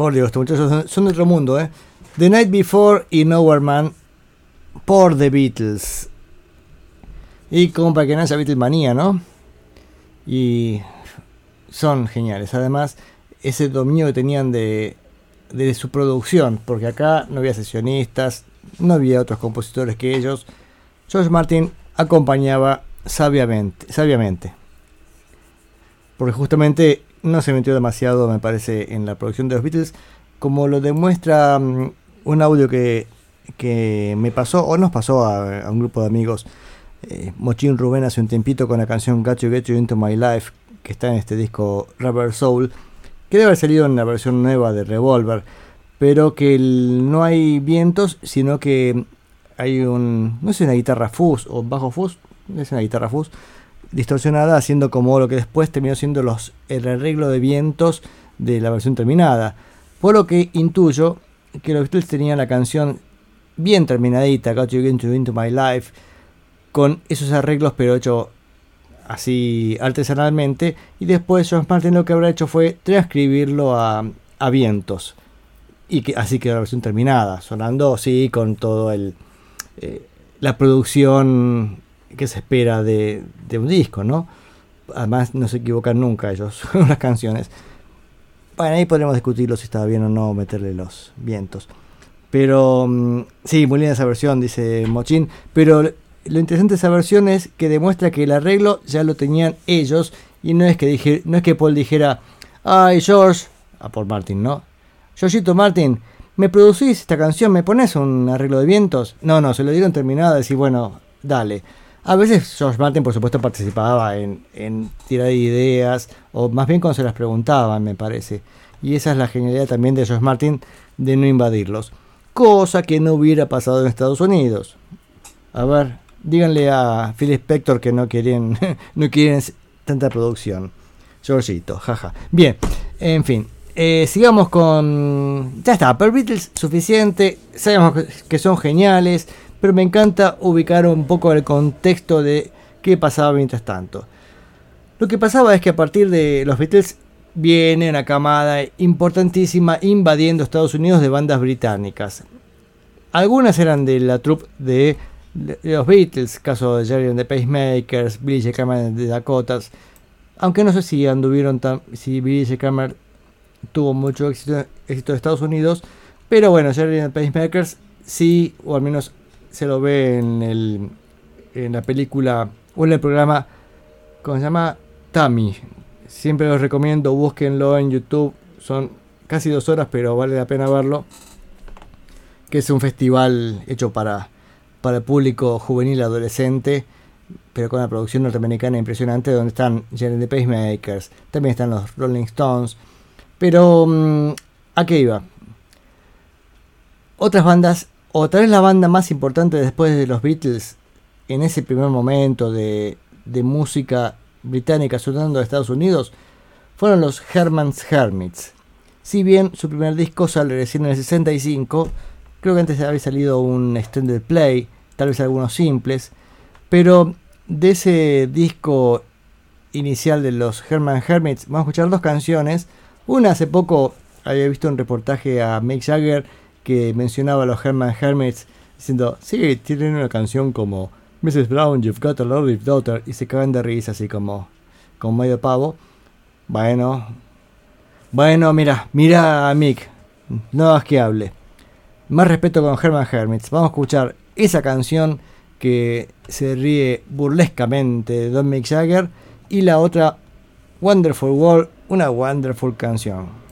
Por Dios, estos muchachos son, son de otro mundo, ¿eh? The Night Before y Nowhere Man por The Beatles. Y como para que no haya Beatlemanía, ¿no? Y son geniales. Además, ese dominio que tenían de, de su producción, porque acá no había sesionistas, no había otros compositores que ellos. George Martin acompañaba sabiamente, sabiamente. Porque justamente no se metió demasiado, me parece, en la producción de los Beatles, como lo demuestra mm, un audio que, que me pasó, o nos pasó a, un grupo de amigos, eh, Mochín Rubén hace un tiempito con la canción Got You Get You Into My Life, que está en este disco Rubber Soul, que debe haber salido en la versión nueva de Revolver, pero que el- no hay vientos, sino que hay un, no sé, una guitarra fuzz o bajo fuzz, es una guitarra fuzz, distorsionada, haciendo como lo que después terminó siendo los, el arreglo de vientos de la versión terminada. Por lo que intuyo que los Beatles tenían la canción bien terminadita, Got You Into, Into My Life, con esos arreglos pero hecho así artesanalmente y después John Martin lo que habrá hecho fue transcribirlo a, a vientos y que así quedó la versión terminada sonando sí con todo el eh, la producción que se espera de, de un disco no además no se equivocan nunca ellos *laughs* con las canciones bueno ahí podremos discutirlo si estaba bien o no meterle los vientos pero mm, sí, muy linda esa versión, dice Mochín. Pero lo interesante de esa versión es que demuestra que el arreglo ya lo tenían ellos. Y no es que dije, no es que Paul dijera, ay George, a Paul Martin, ¿no? Georgito Martin, ¿me producís esta canción? ¿Me pones un arreglo de vientos? No, no, se lo dieron terminada, decir, bueno, dale. A veces George Martin, por supuesto, participaba en, en tirar ideas, o más bien cuando se las preguntaban, me parece. Y esa es la genialidad también de George Martin de no invadirlos. Cosa que no hubiera pasado en Estados Unidos. A ver, díganle a Phil Spector que no quieren, *laughs* no quieren tanta producción. Georgito, jaja. Bien, en fin. eh, sigamos con... Ya está, per Beatles suficiente. Sabemos que- que son geniales. Pero me encanta ubicar un poco el contexto de qué pasaba mientras tanto. Lo que pasaba es que a partir de los Beatles viene una camada importantísima invadiendo Estados Unidos de bandas británicas. Algunas eran de la troupe de, de los Beatles, caso de Jerry and the Pacemakers, Billy J. Kramer de Dakotas. Aunque no sé si anduvieron si Billy J. Kramer tuvo mucho éxito, éxito en Estados Unidos, pero bueno, Jerry and the Pacemakers sí, o al menos se lo ve en, el, en la película o en el programa, ¿cómo se llama? Tammy. Siempre los recomiendo, búsquenlo en YouTube. Son casi dos horas, pero vale la pena verlo. Que es un festival hecho para, para el público juvenil adolescente, pero con una producción norteamericana impresionante, donde están Jerry the Pacemakers, también están los Rolling Stones. Pero, mm, ¿a qué iba? Otras bandas, o tal vez la banda más importante después de los Beatles, en ese primer momento de, música británica sonando de Estados Unidos, fueron los Herman's Hermits. Si bien su primer disco sale recién en el 65, creo que antes había salido un extended play, tal vez algunos simples, pero de ese disco inicial de los Herman Hermits vamos a escuchar dos canciones. Una hace poco había visto un reportaje a Mick Jagger que mencionaba a los Herman Hermits diciendo, sí, tienen una canción como Mrs. Brown, You've Got a Lovely Daughter y se cagan de risa así como, como medio pavo. Bueno, bueno, mira, mira a Mick, no hagas que hable. Más respeto con Herman Hermits. Vamos a escuchar esa canción que se ríe burlescamente de Don Mick Jagger y la otra Wonderful World, una wonderful canción.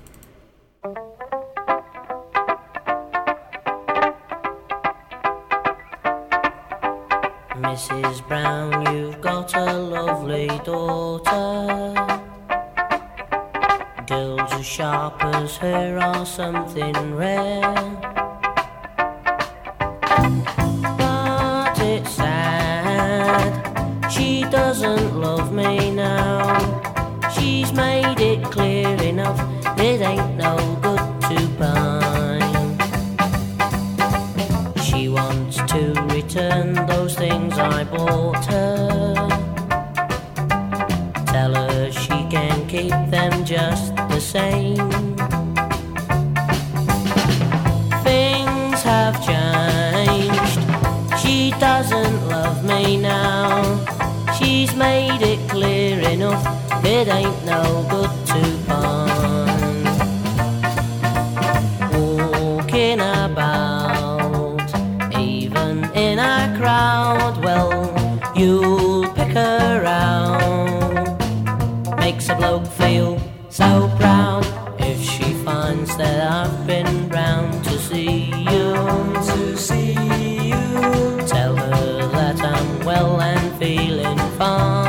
Mrs. Brown, you've got a lovely daughter. Girls as sharp as her are something rare. But it's sad, she doesn't love me now. She's made it clear enough, it ain't no good to buy. She wants to return things I bought her. Tell her she can keep them just the same. Things have changed. She doesn't love me now. She's made it clear enough. It ain't no good to feeling fine.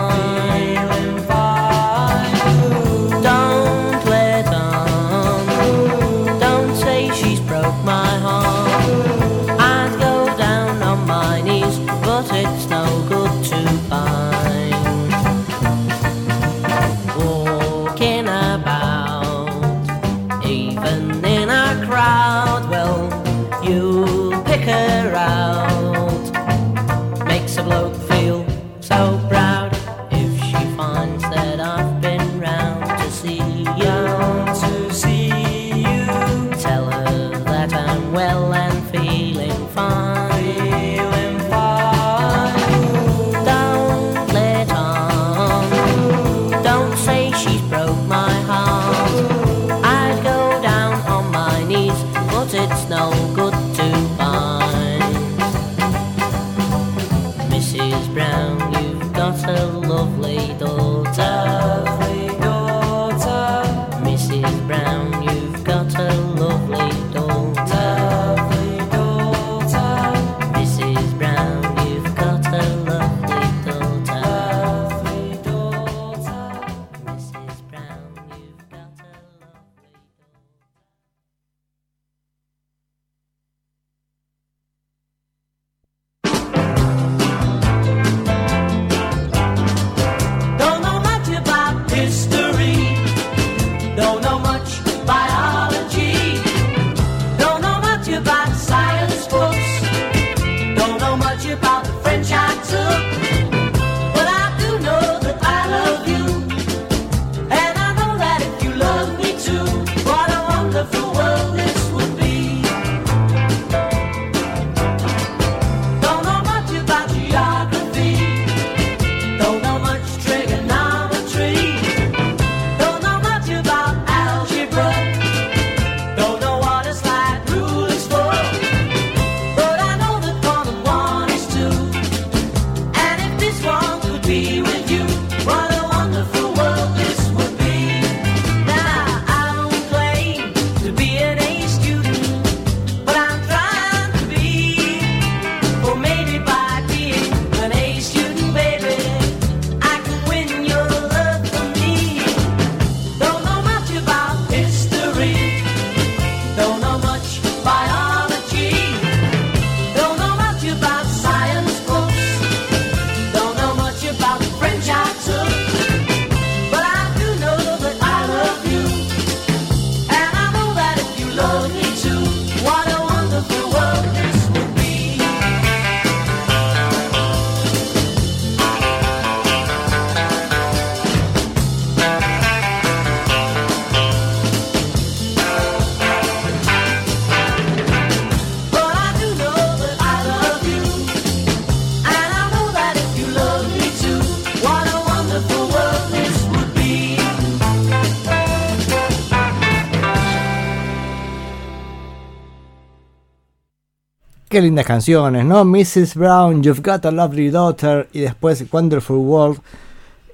Qué lindas canciones, ¿no? Mrs. Brown, You've Got a Lovely Daughter y después Wonderful World.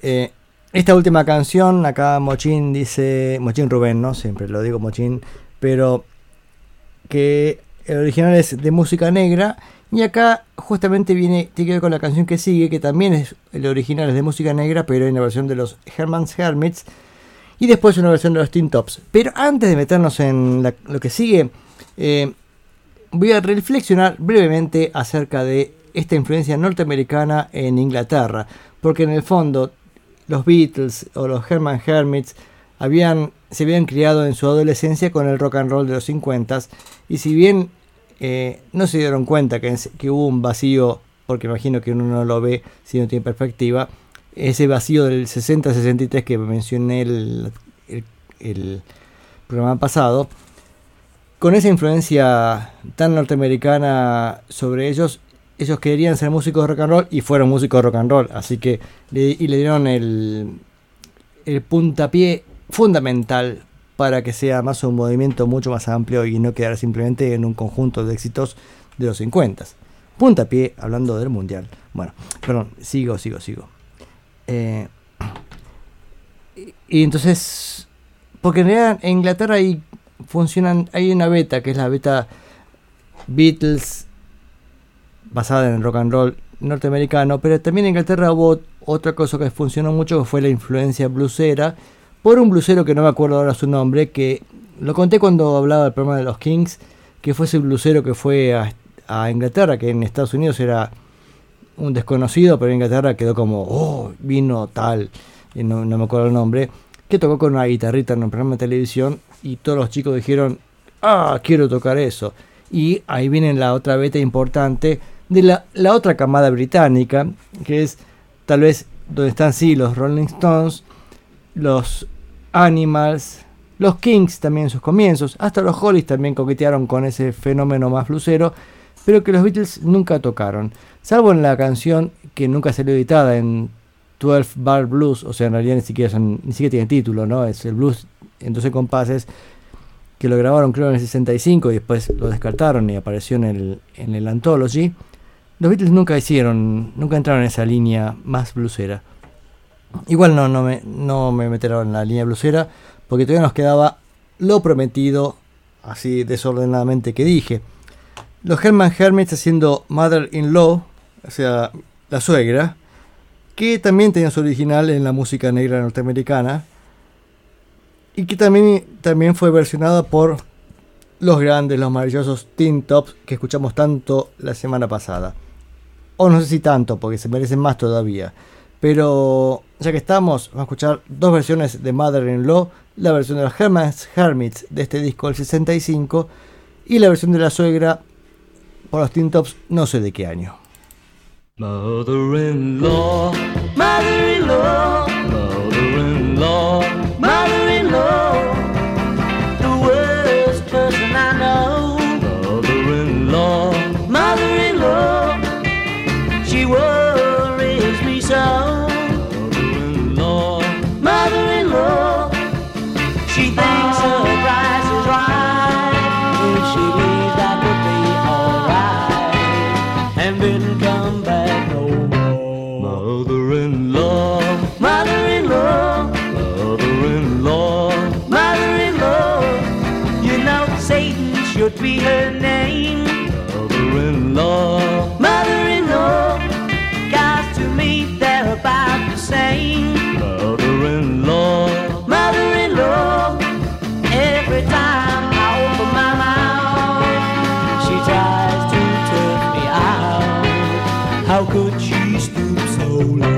Eh, esta última canción, acá Mochín dice, Mochín Rubén, ¿no? Siempre lo digo Mochín, pero que el original es de música negra y acá justamente viene, tiene que ver con la canción que sigue, que también es el original es de música negra, pero en la versión de los Herman's Hermits y después una versión de los Teen Tops. Pero antes de meternos en lo que sigue, eh, voy a reflexionar brevemente acerca de esta influencia norteamericana en Inglaterra, porque en el fondo los Beatles o los Herman Hermits habían, se habían criado en su adolescencia con el rock and roll de los 50 y si bien eh, no se dieron cuenta que, que, hubo un vacío, porque imagino que uno no lo ve si no tiene perspectiva, ese vacío del 60-63 que mencioné el, el, el programa pasado, con esa influencia tan norteamericana sobre ellos, ellos querían ser músicos de rock and roll y fueron músicos de rock and roll. Así que le, y le dieron el, puntapié fundamental para que sea más un movimiento mucho más amplio y no quedar simplemente en un conjunto de éxitos de los 50. Puntapié, hablando del mundial. Bueno, perdón, sigo, sigo, sigo. Eh, y entonces, porque en realidad en Inglaterra hay funcionan, hay una beta, que es la beta Beatles, basada en rock and roll norteamericano, pero también en Inglaterra hubo otra cosa que funcionó mucho, que fue la influencia bluesera, por un bluesero que no me acuerdo ahora su nombre, que lo conté cuando hablaba del programa de los Kings, que fue ese bluesero que fue a, Inglaterra, que en Estados Unidos era un desconocido, pero en Inglaterra quedó como, oh, vino tal, y no, no me acuerdo el nombre, que tocó con una guitarrita en un programa de televisión y todos los chicos dijeron, ah, quiero tocar eso. Y ahí viene la otra beta importante de la, la otra camada británica, que es tal vez donde están sí los Rolling Stones, los Animals, los Kings también en sus comienzos, hasta los Hollies también coquetearon con ese fenómeno más flusero, pero que los Beatles nunca tocaron, salvo en la canción que nunca salió editada en 12 Bar Blues, o sea, en realidad ni siquiera, son- ni siquiera tiene título, ¿no? Es el blues en 12 compases, que lo grabaron creo en el 65 y después lo descartaron y apareció en el, en el Anthology. Los Beatles nunca hicieron, nunca entraron en esa línea más bluesera. Igual no, no, me, no me metieron en la línea blusera porque todavía nos quedaba lo prometido, así desordenadamente que dije. Los Herman Hermits haciendo Mother-in-Law, o sea, la suegra, que también tenía su original en la música negra norteamericana y que también, también fue versionada por los grandes, los maravillosos Teen Tops que escuchamos tanto la semana pasada. O no sé si tanto, porque se merecen más todavía. Pero ya que estamos, vamos a escuchar dos versiones de Mother-in-Law, la versión de los Hermits de este disco del 65 y la versión de la suegra por los Teen Tops no sé de qué año. Mother-in-law, mother-in-law, soul.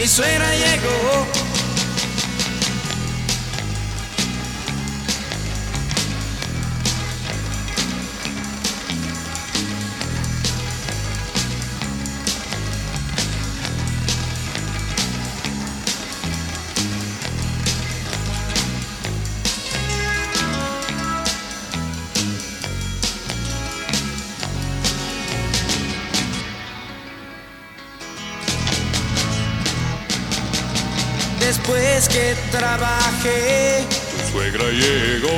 Mi suegra llegó. Llegó,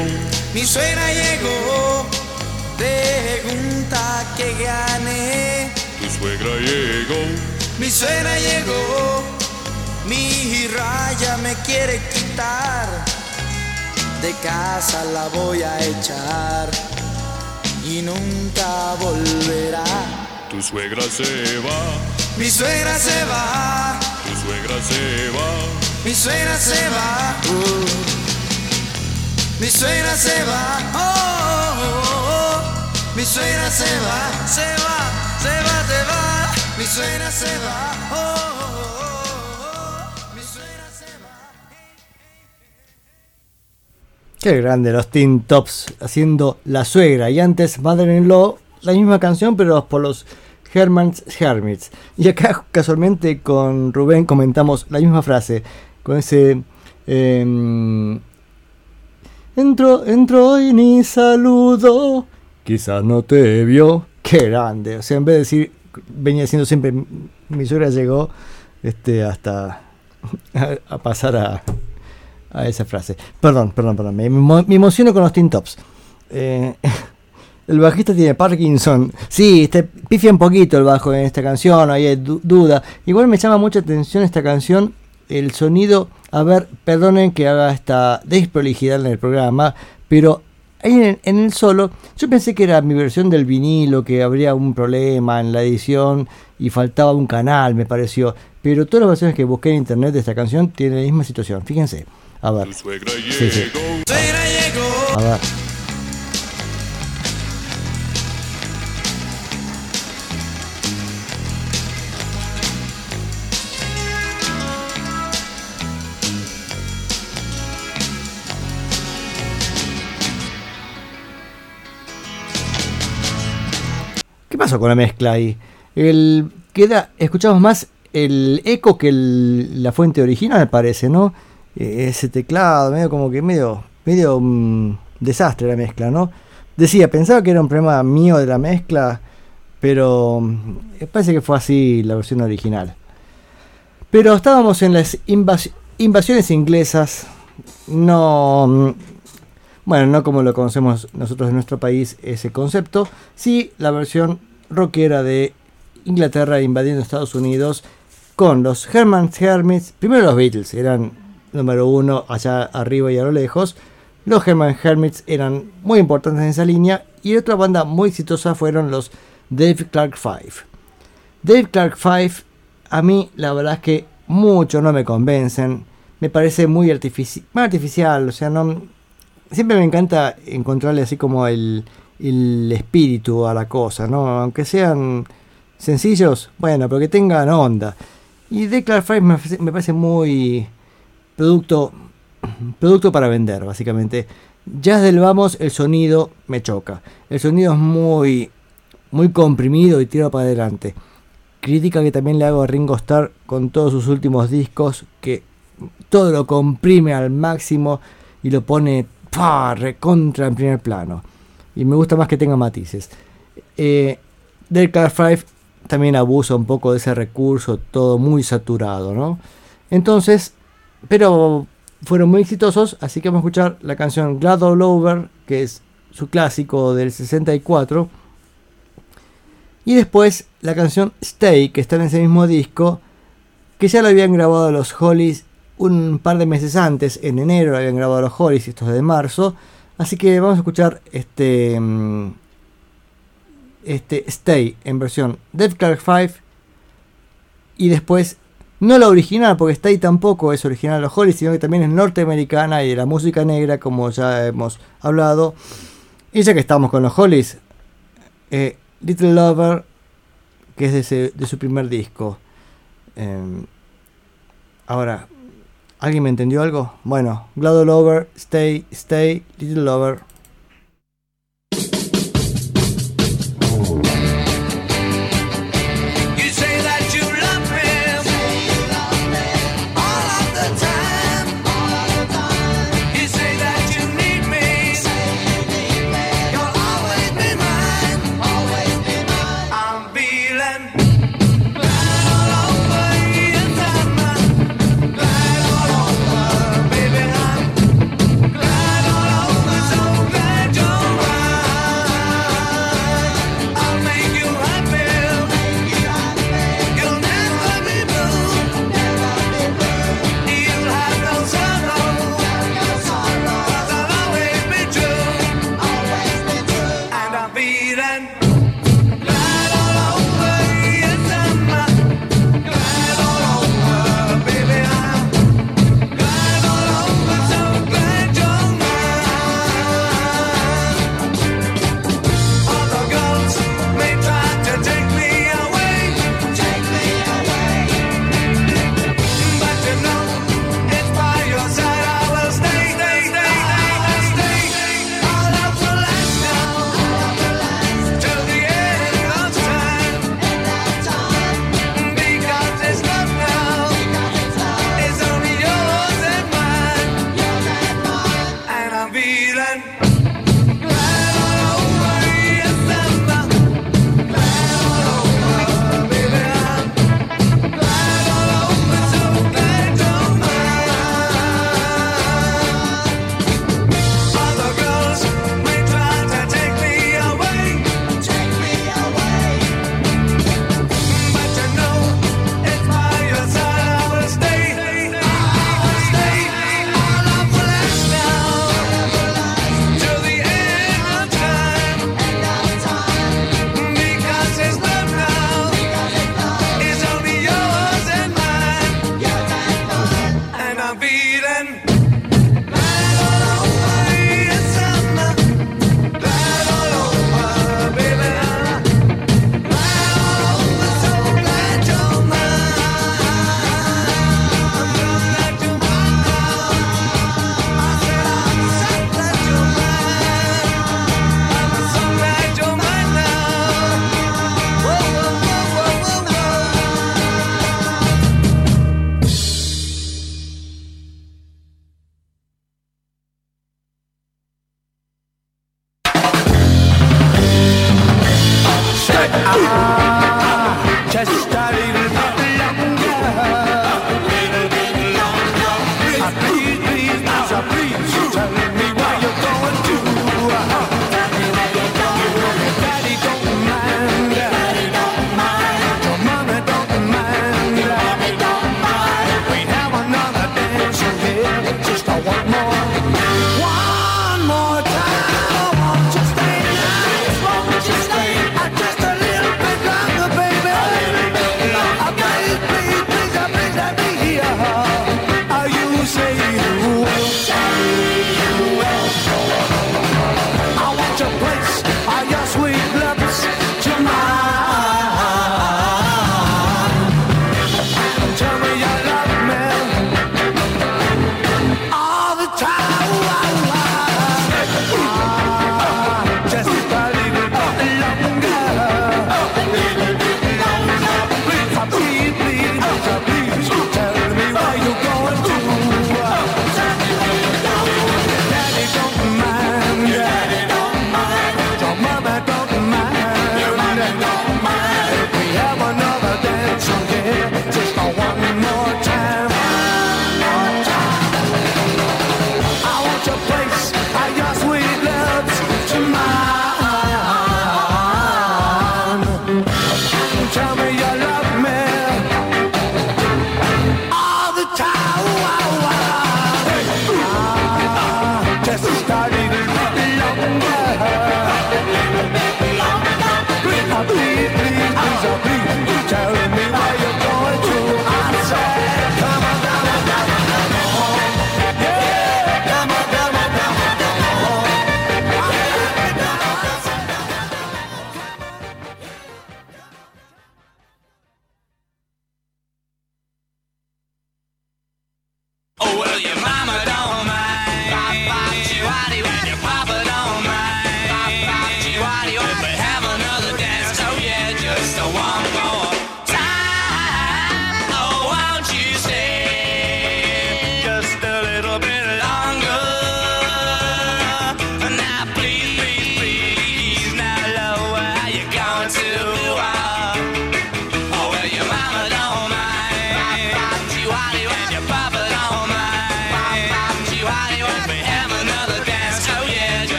mi suegra llegó. Pregunta que gané. tu suegra llegó, Mi suegra llegó, mi raya me quiere quitar. De casa la voy a echar y nunca volverá. tu suegra se va, Mi suegra se va, tu suegra se va, mi suegra se va. uh. Mi suegra se va, oh, oh, oh, mi suegra se va, se va, se va, se va. Mi suegra se va, oh, mi suegra se va. Qué grande los Teen Tops haciendo La Suegra y antes Mother-in-Law, la misma canción pero por los Herman's Hermits. Y acá casualmente con Rubén comentamos la misma frase, con ese... em, entró, entró y ni saludó, quizás no te vio. Qué grande, o sea, en vez de decir, venía diciendo siempre, mi suegra llegó, este, hasta a, *laughs* a pasar a, a esa frase. Perdón, perdón, perdón. Me, emo- me emociono con los Teen Tops. Eh, *laughs* el bajista tiene Parkinson. Sí, este, pifia un poquito el bajo en esta canción, ahí hay du- duda. Igual me llama mucha atención esta canción, el sonido. A ver, perdonen que haga esta desprolijidad en el programa, pero ahí en, en el solo, yo pensé que era mi versión del vinilo, que habría un problema en la edición y faltaba un canal, me pareció. Pero todas las versiones que busqué en internet de esta canción tienen la misma situación. Fíjense. A ver, Sí, sí. a ver. Pasó con la mezcla ahí? El, queda, escuchamos más el eco que la fuente original, parece, ¿no? Eh, ese teclado, medio como que medio, medio mm, desastre la mezcla, ¿no? Decía, pensaba que era un problema mío de la mezcla, pero mm, parece que fue así la versión original. Pero estábamos en las invas- invasiones inglesas, no, mm, bueno, no como lo conocemos nosotros en nuestro país ese concepto, sí la versión rockera de Inglaterra invadiendo Estados Unidos con los Herman Hermits, primero los Beatles eran número uno allá arriba y a lo lejos, los Herman Hermits eran muy importantes en esa línea y otra banda muy exitosa fueron los Dave Clark Five. Dave Clark Five, a mí la verdad es que mucho no me convencen. Me parece muy artificial. O sea, no. Siempre me encanta encontrarle así como el, el espíritu a la cosa, ¿no? Aunque sean sencillos, bueno, pero que tengan onda. Y Dave Clark Five me, parece- muy producto, producto para vender, básicamente. Jazz del vamos, el sonido me choca. El sonido es muy, muy comprimido y tiro para adelante. Crítica que también le hago a Ringo Starr con todos sus últimos discos, que todo lo comprime al máximo y lo pone ¡pah! recontra en primer plano. Y me gusta más que tenga matices. eh, Del Car 5 también abusa un poco de ese recurso, todo muy saturado, ¿no? Entonces, pero fueron muy exitosos, así que vamos a escuchar la canción Glad All Over, que es su clásico del 64. Y después la canción Stay, que está en ese mismo disco, que ya lo habían grabado los Hollies un par de meses antes, en enero lo habían grabado los Hollies, esto es de marzo. Así que vamos a escuchar este, este Stay en versión Death Clark 5 y después no la original, porque Stay tampoco es original de los Hollies, sino que también es norteamericana y de la música negra, como ya hemos hablado. Y ya que estamos con los Hollies, eh, Little Lover, que es de su primer disco. Em, ahora, ¿alguien me entendió algo? Bueno, Glad All Over, Stay, Stay, Little Lover.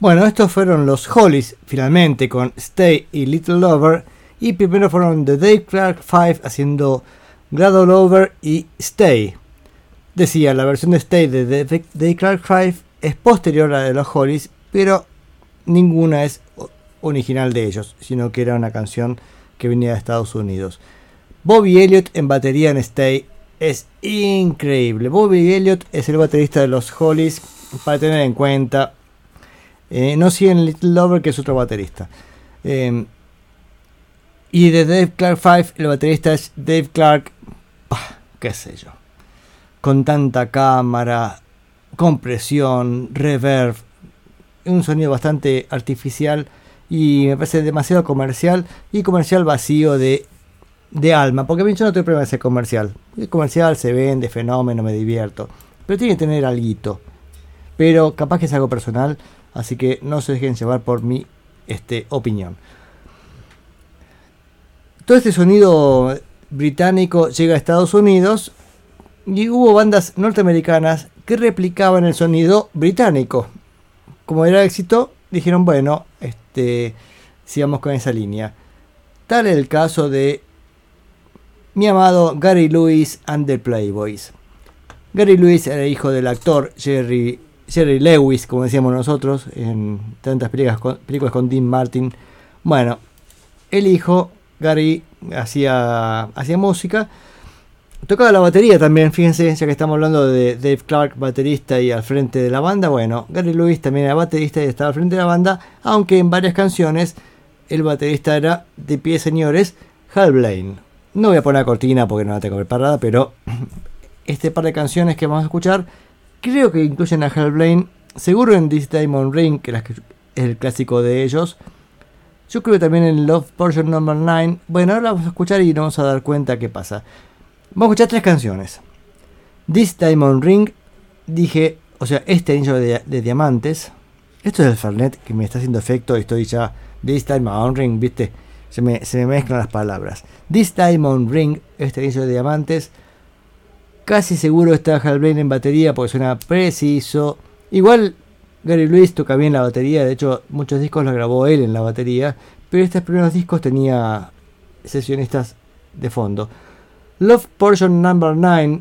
Bueno, estos fueron los Hollies, finalmente, con Stay y Little Lover. Y primero fueron The Dave Clark 5 haciendo Grado Lover y Stay. Decía, la versión de Stay de The Dave Clark 5 es posterior a la de los Hollies, pero ninguna es original de ellos, sino que era una canción que venía de Estados Unidos. Bobby Elliott en batería en Stay es increíble. Bobby Elliott es el baterista de los Hollies, para tener en cuenta. Eh, no siguen Little Lover, que es otro baterista. Eh, y de Dave Clark 5, el baterista es Dave Clark, qué sé yo. Con tanta cámara, compresión, reverb, un sonido bastante artificial y me parece demasiado comercial y comercial vacío de, de alma. Porque a mí yo no tengo problema de ser comercial. El comercial se vende, fenómeno, me divierto. Pero tiene que tener alguito. Pero capaz que es algo personal, así que no se dejen llevar por mi este, opinión. Todo este sonido británico llega a Estados Unidos y hubo bandas norteamericanas que replicaban el sonido británico. Como era éxito, dijeron, bueno, este, sigamos con esa línea. Tal el caso de mi amado Gary Lewis and the Playboys. Gary Lewis era hijo del actor Jerry, Jerry Lewis, como decíamos nosotros, en tantas películas con, Dean Martin. Bueno, el hijo, Gary, hacía, hacía música tocaba la batería también, fíjense, ya que estamos hablando de Dave Clark, baterista y al frente de la banda. Bueno, Gary Lewis también era baterista y estaba al frente de la banda, aunque en varias canciones el baterista era de pie, señores, Hal Blaine. No voy a poner cortina porque no la tengo preparada, pero este par de canciones que vamos a escuchar creo que incluyen a Hal Blaine, seguro en This Diamond Ring, que es el clásico de ellos. Yo creo también en Love Portion Number 9. Bueno, ahora vamos a escuchar y nos vamos a dar cuenta qué pasa. Vamos a escuchar tres canciones. This Diamond Ring, dije, o sea, este anillo de, de diamantes. Esto es el Fernet que me está haciendo efecto y estoy ya. This Diamond Ring, viste, se me, se me mezclan las palabras. This Diamond Ring, este anillo de diamantes. Casi seguro está Hal Blaine en batería porque suena preciso. Igual Gary Lewis toca bien la batería, de hecho muchos discos los grabó él en la batería, pero estos primeros discos tenía sesionistas de fondo. Love Portion Number 9,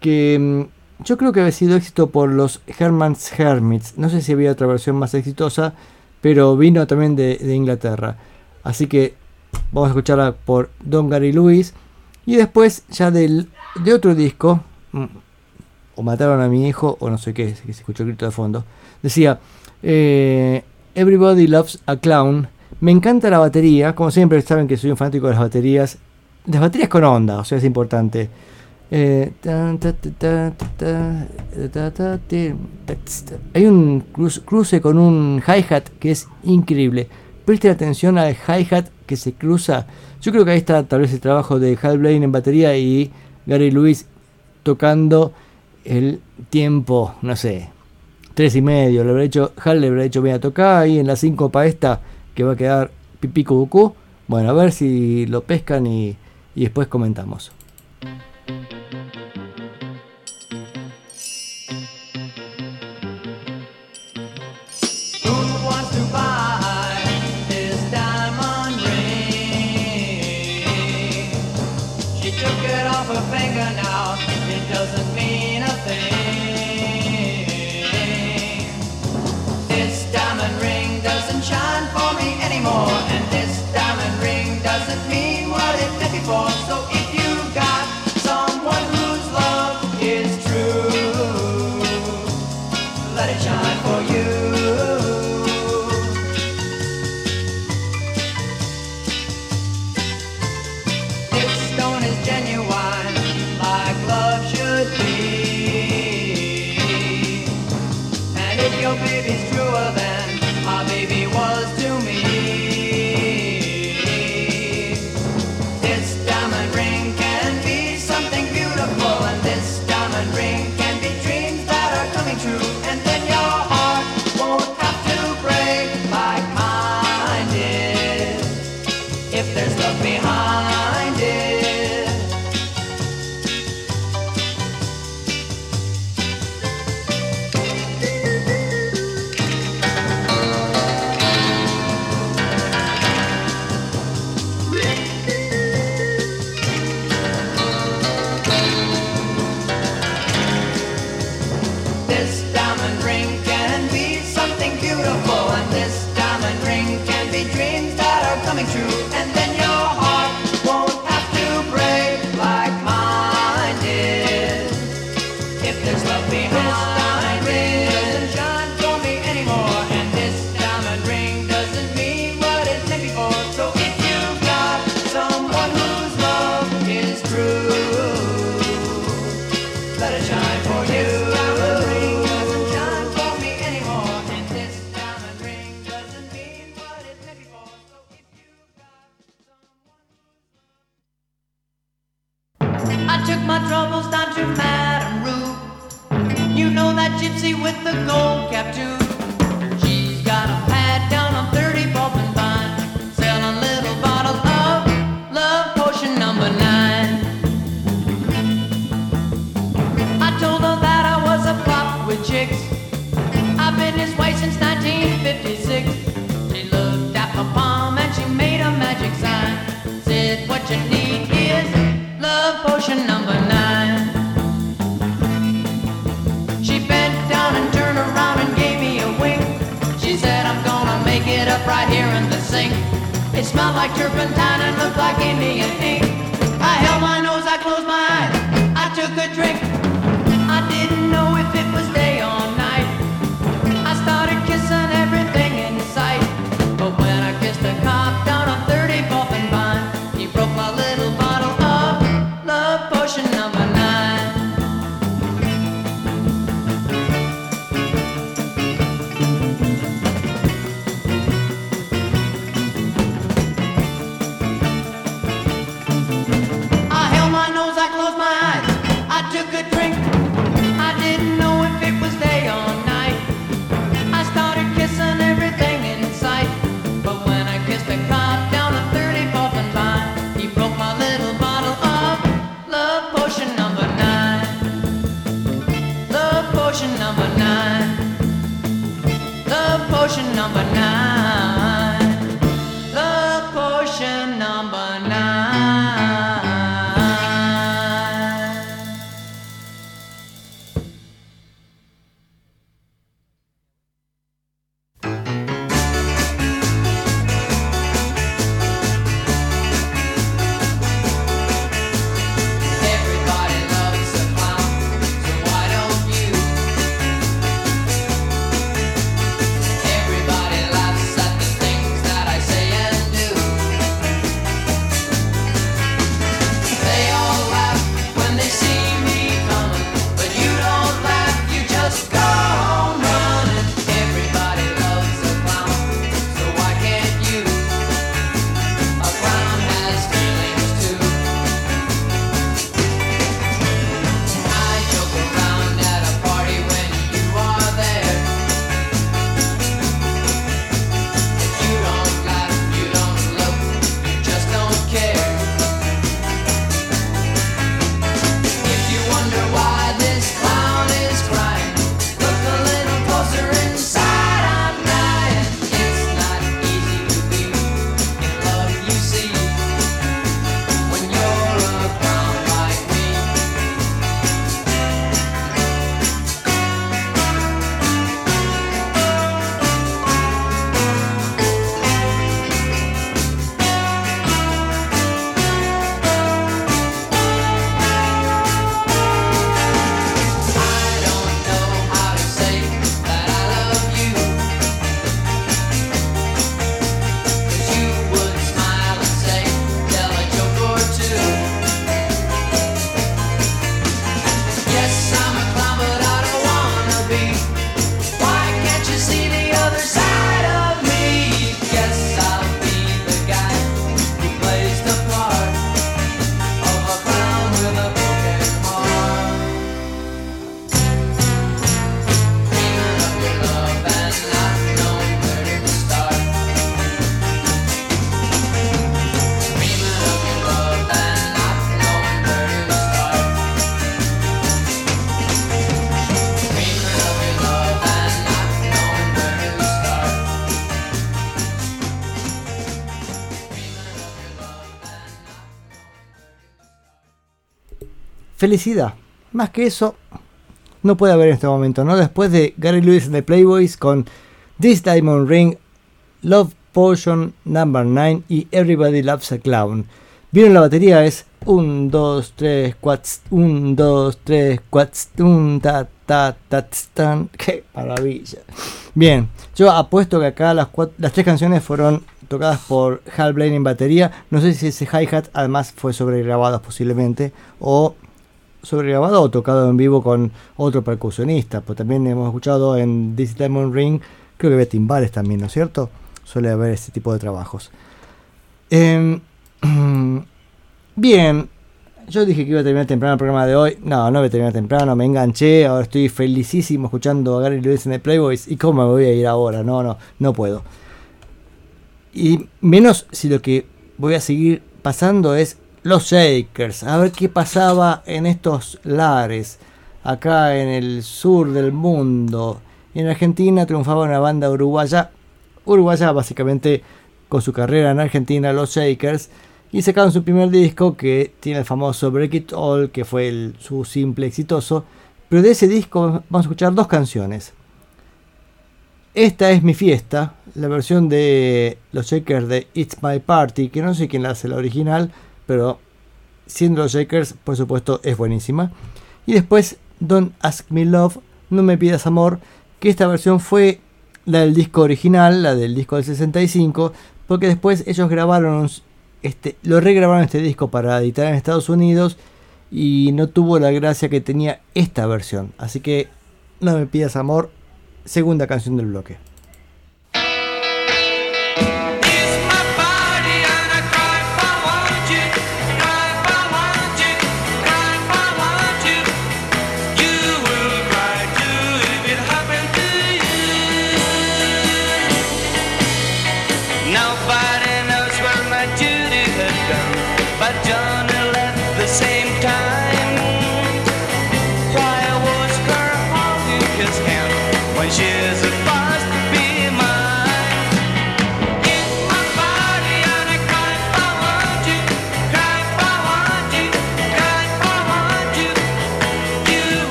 que mm, yo creo que había sido éxito por los Herman's Hermits, no sé si había otra versión más exitosa, pero vino también de, de Inglaterra. Así que vamos a escucharla por Don Gary Lewis. Y después ya del, de otro disco, mm, o mataron a mi hijo, o no sé qué, que se escuchó el grito de fondo. Decía, eh, Everybody Loves a Clown. Me encanta la batería, como siempre saben que soy un fanático de las baterías. Las baterías con onda, o sea, es importante. Hay un cruce con un hi-hat que es increíble. Preste atención al hi-hat que se cruza. Yo creo que ahí está tal vez el trabajo de Hal Blaine en batería y Gary Lewis tocando el tiempo, no sé, tres y medio. Le habrá hecho, Hal le habrá hecho, mira, tocar ahí en la síncopa esta que va a quedar pipí cucú. Bueno, a ver si lo pescan y después comentamos. Sink. It smelled like turpentine and looked like Indian ink. I held my nose, I closed my eyes, I took a drink. I didn't know if it was day Felicidad. Más que eso, no puede haber en este momento, ¿no? Después de Gary Lewis the Playboys con This Diamond Ring, Love Potion Number 9 y Everybody Loves a Clown. Vieron la batería es 1, 2, 3, 4, 1, 2, 3, 4, 1, ta, ta, ta, tan. *laughs* ¡Qué maravilla! Bien, yo apuesto que acá las, cuat- las tres canciones fueron tocadas por Hal Blaine en batería. No sé si ese hi-hat además fue sobregrabado posiblemente o sobregrabado o tocado en vivo con otro percusionista. Pues también hemos escuchado en This Diamond Ring, creo que había timbales también, ¿no es cierto? Suele haber este tipo de trabajos. Em, *clears throat* bien, yo dije que iba a terminar temprano el programa de hoy. No, no voy a terminar temprano, me enganché. Ahora estoy felicísimo escuchando a Gary Lewis en The Playboys. ¿Y cómo me voy a ir ahora? No, no, no puedo. Y menos si lo que voy a seguir pasando es los Shakers. A ver qué pasaba en estos lares. Acá en el sur del mundo. En Argentina triunfaba una banda uruguaya. Uruguaya básicamente con su carrera en Argentina, los Shakers. Y sacaron su primer disco que tiene el famoso Break It All, que fue su simple exitoso. Pero de ese disco vamos a escuchar dos canciones. Esta es mi fiesta, la versión de los Shakers de It's My Party, que no sé quién la hace la original, pero siendo los Shakers, por supuesto, es buenísima. Y después Don't Ask Me Love, No Me Pidas Amor, que esta versión fue la del disco original, la del disco del 65, porque después ellos grabaron, este, lo regrabaron este disco para editar en Estados Unidos y no tuvo la gracia que tenía esta versión. Así que No Me Pidas Amor, segunda canción del bloque.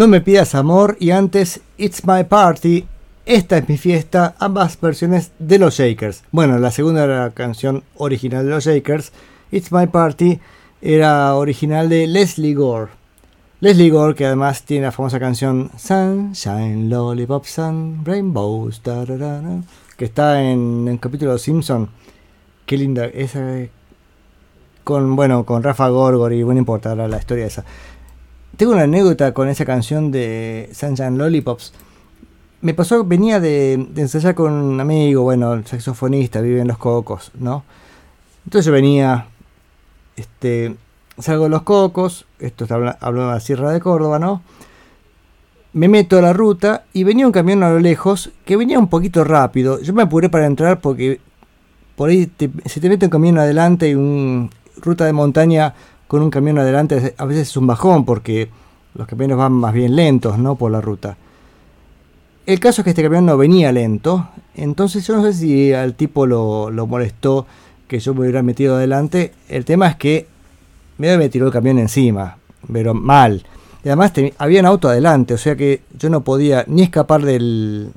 No me pidas amor y antes It's My Party, Esta es mi fiesta, ambas versiones de los Shakers. Bueno, la segunda era la canción original de los Shakers, It's My Party era original de Leslie Gore. Leslie Gore, que además tiene la famosa canción Sunshine, Lollipop, Sun, Rainbows, que está en el capítulo de Simpson. Qué linda, esa. Con, bueno, con Rafa Gorgor y bueno, importará la historia esa. Tengo una anécdota con esa canción de Sunshine Lollipops. Me pasó, venía de, ensayar con un amigo, bueno, el saxofonista, vive en Los Cocos, ¿no? Entonces yo venía, este, salgo de Los Cocos, esto está habla- hablando de la Sierra de Córdoba, ¿no? Me meto a la ruta y venía un camión a lo lejos que venía un poquito rápido. Yo me apuré para entrar porque por ahí se te mete un camión adelante y un ruta de montaña con un camión adelante a veces es un bajón porque los camiones van más bien lentos, ¿no? Por la ruta. El caso es que este camión no venía lento, entonces yo no sé si al tipo lo, molestó que yo me hubiera metido adelante. El tema es que me tiró el camión encima, pero mal. Y además había un auto adelante, o sea que yo no podía ni escapar del,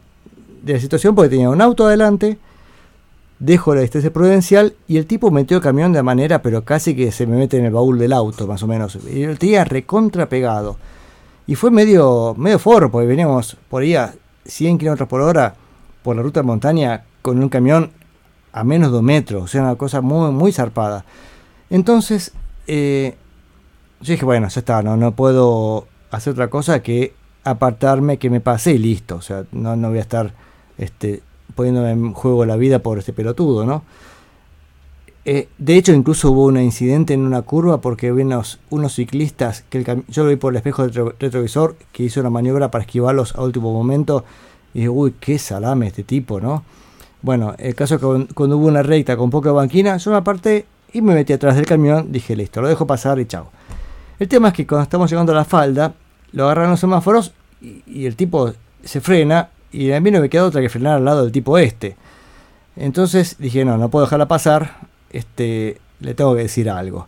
de la situación porque tenía un auto adelante, dejo la distancia prudencial y el tipo metió el camión de manera, pero casi que se me mete en el baúl del auto, más o menos. Y lo tenía recontra pegado. Y fue medio, medio forro, porque veníamos por ahí a 100 kilómetros por hora por la ruta de montaña con un camión a menos de un metro, o sea, una cosa muy, muy zarpada. Entonces, eh, yo dije, bueno, ya está, no, no puedo hacer otra cosa que apartarme, que me pase y listo. O sea, no, no voy a estar este, poniéndome en juego la vida por este pelotudo, ¿no? Eh, de hecho, incluso hubo un incidente en una curva porque vi unos, ciclistas que yo lo vi por el espejo retro- retrovisor que hizo una maniobra para esquivarlos a último momento. Y dije, uy, qué salame este tipo, ¿no? Bueno, el caso es que cuando- hubo una recta con poca banquina, yo me aparté y me metí atrás del camión. Dije, listo, lo dejo pasar y chao. El tema es que cuando estamos llegando a la falda, lo agarran los semáforos y el tipo se frena y a mí no me queda otra que frenar al lado del tipo este. Entonces dije, no, no puedo dejarla pasar, este, le tengo que decir algo.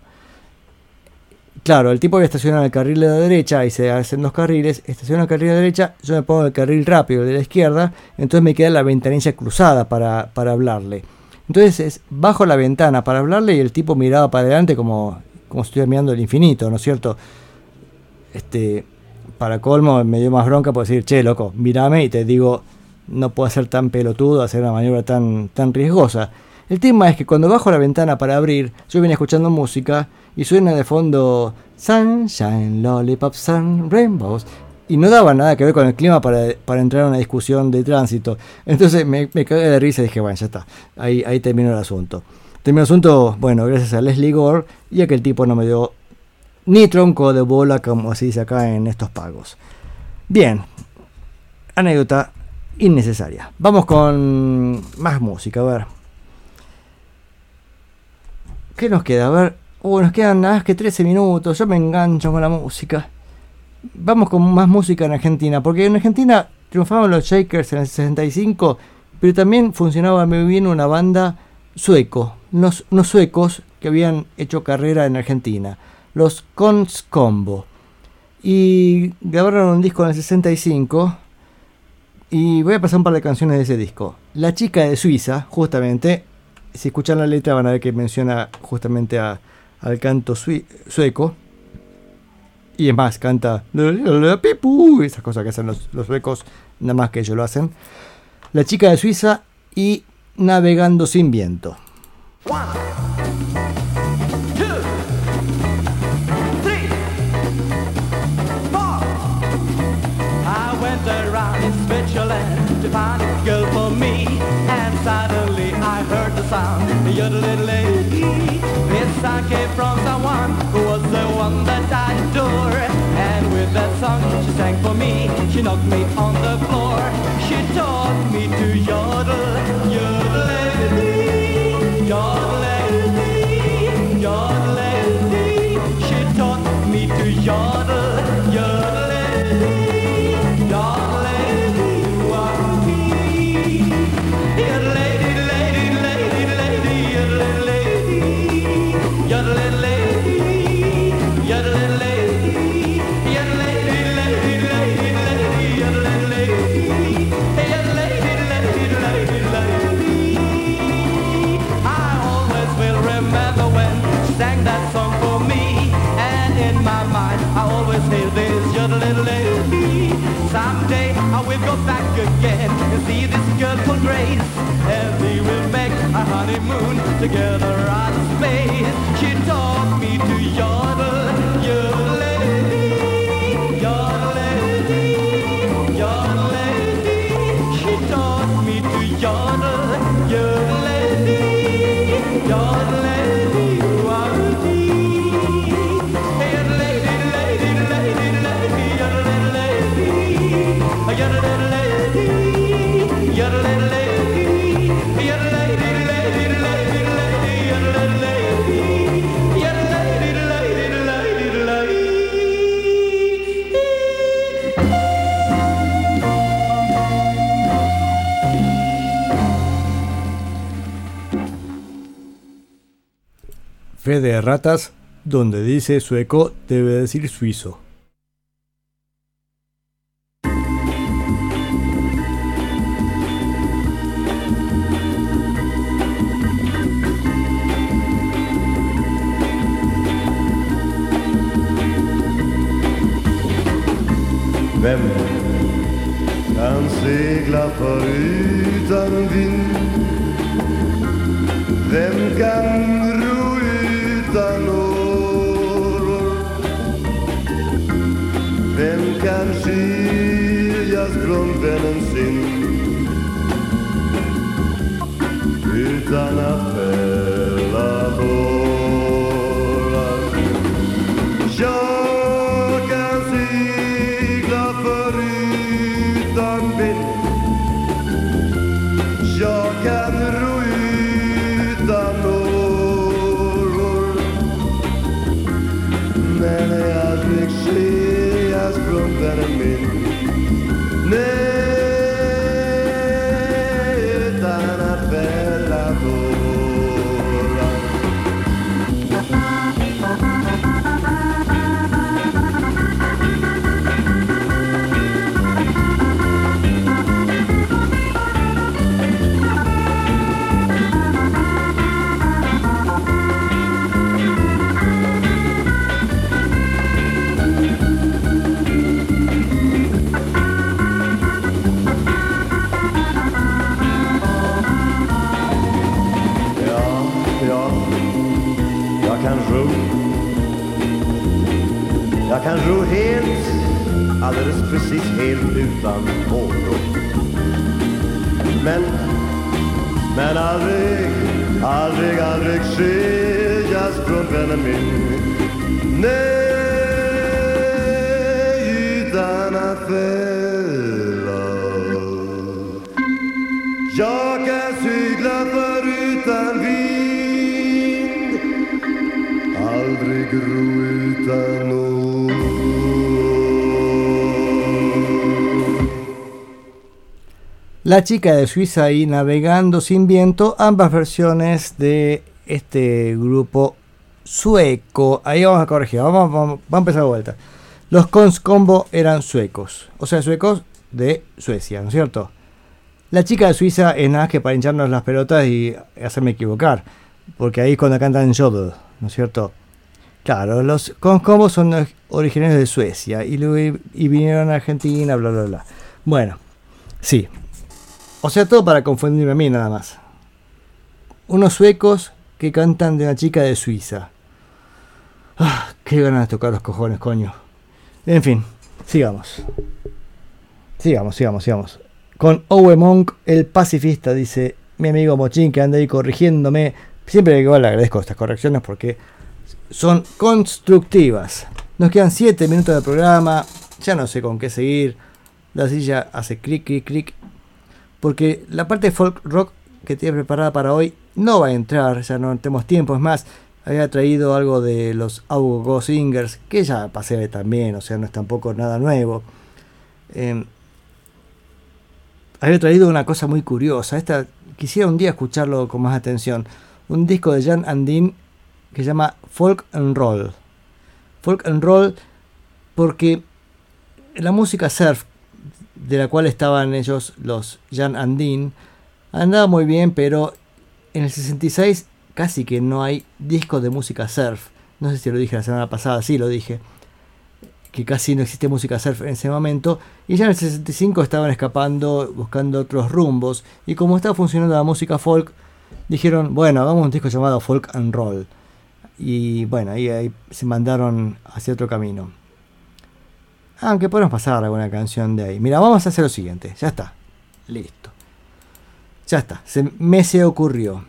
Claro, el tipo había estacionado en el carril de la derecha y se hacen dos carriles, estaciona en el carril de la derecha, yo me pongo en el carril rápido de la izquierda, entonces me queda la ventanilla cruzada para, para hablarle. Entonces es, bajo la ventana para hablarle y el tipo miraba para adelante como, como si estuviera mirando el infinito, ¿no es cierto? Este, para colmo me dio más bronca por decir, che, loco, mírame y te digo, no puedo ser tan pelotudo, hacer una maniobra tan, tan riesgosa. El tema es que cuando bajo la ventana para abrir, yo venía escuchando música y suena de fondo Sunshine, Lollipops and Rainbows. Y no daba nada que ver con el clima para, para entrar a una discusión de tránsito. Entonces me, me cagué de risa y dije, bueno, ya está. Ahí, ahí terminó el asunto. Terminó el asunto, bueno, gracias a Leslie Gore y a que el tipo no me dio ni tronco de bola, como se dice acá en estos pagos. Bien, anécdota innecesaria. Vamos con más música, a ver. ¿Qué nos queda? A ver. Uh, nos quedan nada más que 13 minutos. Yo me engancho con la música. Vamos con más música en Argentina. Porque en Argentina triunfaban los Shakers en el 65. Pero también funcionaba muy bien una banda sueco. Unos suecos que habían hecho carrera en Argentina. Los Cons Combo. Y grabaron un disco en el 65. Y voy a pasar un par de canciones de ese disco. La chica de Suiza, justamente, si escuchan la letra van a ver que menciona justamente al canto sueco. Y es más, canta esas cosas que hacen los, suecos, nada más que ellos lo hacen. La chica de Suiza y Navegando sin viento. A girl for me, and suddenly I heard the sound, yodeling. This sound came from someone who was the one that I adore, and with that song she sang for me. She knocked me on the floor. She taught me to yodel, yodeling, yodeling, yodeling. She taught me to yodel, yodeling, again. And see this girl called Grace, And we will make a honeymoon together out of space. She taught me to yodel, yodel, yodel, yodel. She taught me to yodel, yodel, Fe de ratas, donde dice sueco debe decir suizo. Vem kan segla förutan vind? Vem kan sana fe. Kan ro helt, alldeles precis helt utan åror. Men, men aldrig, aldrig, aldrig skiljas från vännen min. Nej, utan fälla jag kan segla förutan vind Aldrig ro La chica de Suiza y Navegando sin viento, ambas versiones de este grupo sueco. Ahí vamos a corregir, vamos, vamos, vamos a empezar de vuelta. Los Cons Combo eran suecos, o sea, suecos de Suecia, ¿no es cierto? La chica de Suiza es nada que para hincharnos las pelotas y hacerme equivocar, porque ahí es cuando cantan Jodel, ¿no es cierto? Claro, los Cons Combo son or- originarios de Suecia y, y vinieron a Argentina, bla, bla, bla. Bueno, sí, o sea, todo para confundirme a mí nada más. Unos suecos que cantan de una chica de Suiza. Ah, qué ganas de tocar los cojones, coño. En fin, sigamos. Sigamos, sigamos, sigamos. Con Owe Monk, el pacifista, dice mi amigo Mochín, que anda ahí corrigiéndome. Siempre que igual le agradezco estas correcciones porque son constructivas. Nos quedan 7 minutos de programa. Ya no sé con qué seguir. La silla hace clic, clic, clic porque la parte de folk rock que tiene preparada para hoy no va a entrar, ya no tenemos tiempo, es más, había traído algo de los Augo Go Singers, que ya pasé también, o sea, no es tampoco nada nuevo. Eh, había traído una cosa muy curiosa, esta quisiera un día escucharlo con más atención, un disco de Jan Andin que se llama Folk and Roll. Folk and Roll porque la música surf de la cual estaban ellos los Jan Andin, andaba muy bien, pero en el 66 casi que no hay discos de música surf. No sé si lo dije la semana pasada, sí lo dije. Que casi no existe música surf en ese momento. Y ya en el 65 estaban escapando, buscando otros rumbos. Y como estaba funcionando la música folk, dijeron, bueno, hagamos un disco llamado Folk and Roll. Y bueno, ahí, ahí se mandaron hacia otro camino. Aunque podemos pasar alguna canción de ahí. Mira, vamos a hacer lo siguiente. Ya está. Listo. Ya está. Se, me se ocurrió.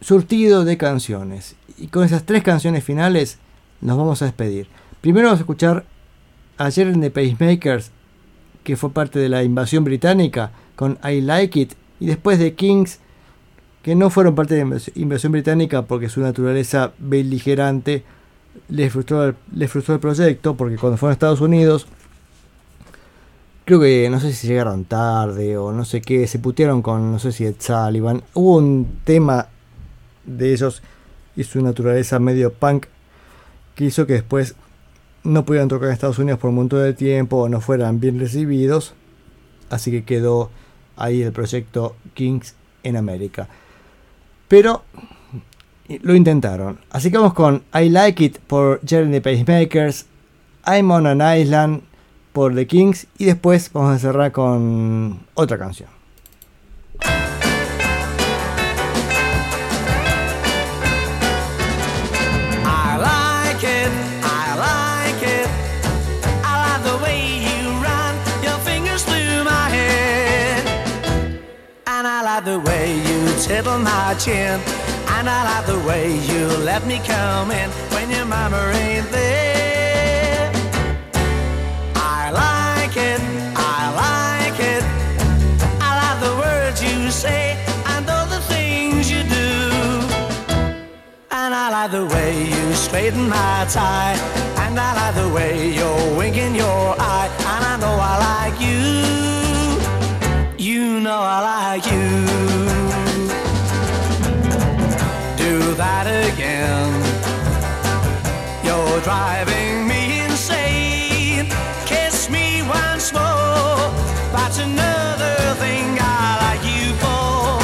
Surtido de canciones. Y con esas tres canciones finales nos vamos a despedir. Primero vamos a escuchar ayer en The Pacemakers, que fue parte de la invasión británica, con I Like It. Y después de Kings, que no fueron parte de la invasión británica porque su naturaleza beligerante les frustró, el, frustró el proyecto, porque cuando fueron a Estados Unidos, creo que no sé si llegaron tarde o no sé qué, se putearon con no sé si Ed Sullivan. Hubo un tema de ellos y su naturaleza medio punk que hizo que después no pudieran tocar en Estados Unidos por un montón de tiempo o no fueran bien recibidos. Así que quedó ahí el proyecto Kings en América. Pero lo intentaron. Así que vamos con I Like It por Jeremy Pacemakers, I'm on an Island por The Kings y después vamos a cerrar con otra canción. The way you tittle my chin. And I like the way you let me come in when your mama ain't there. I like it, I like it. I like the words you say and all the things you do. And I like the way you straighten my tie. And I like the way you're winking your eye. And I know I like you. You know I like you. That again. You're driving me insane. Kiss me once more. That's another thing I like you for.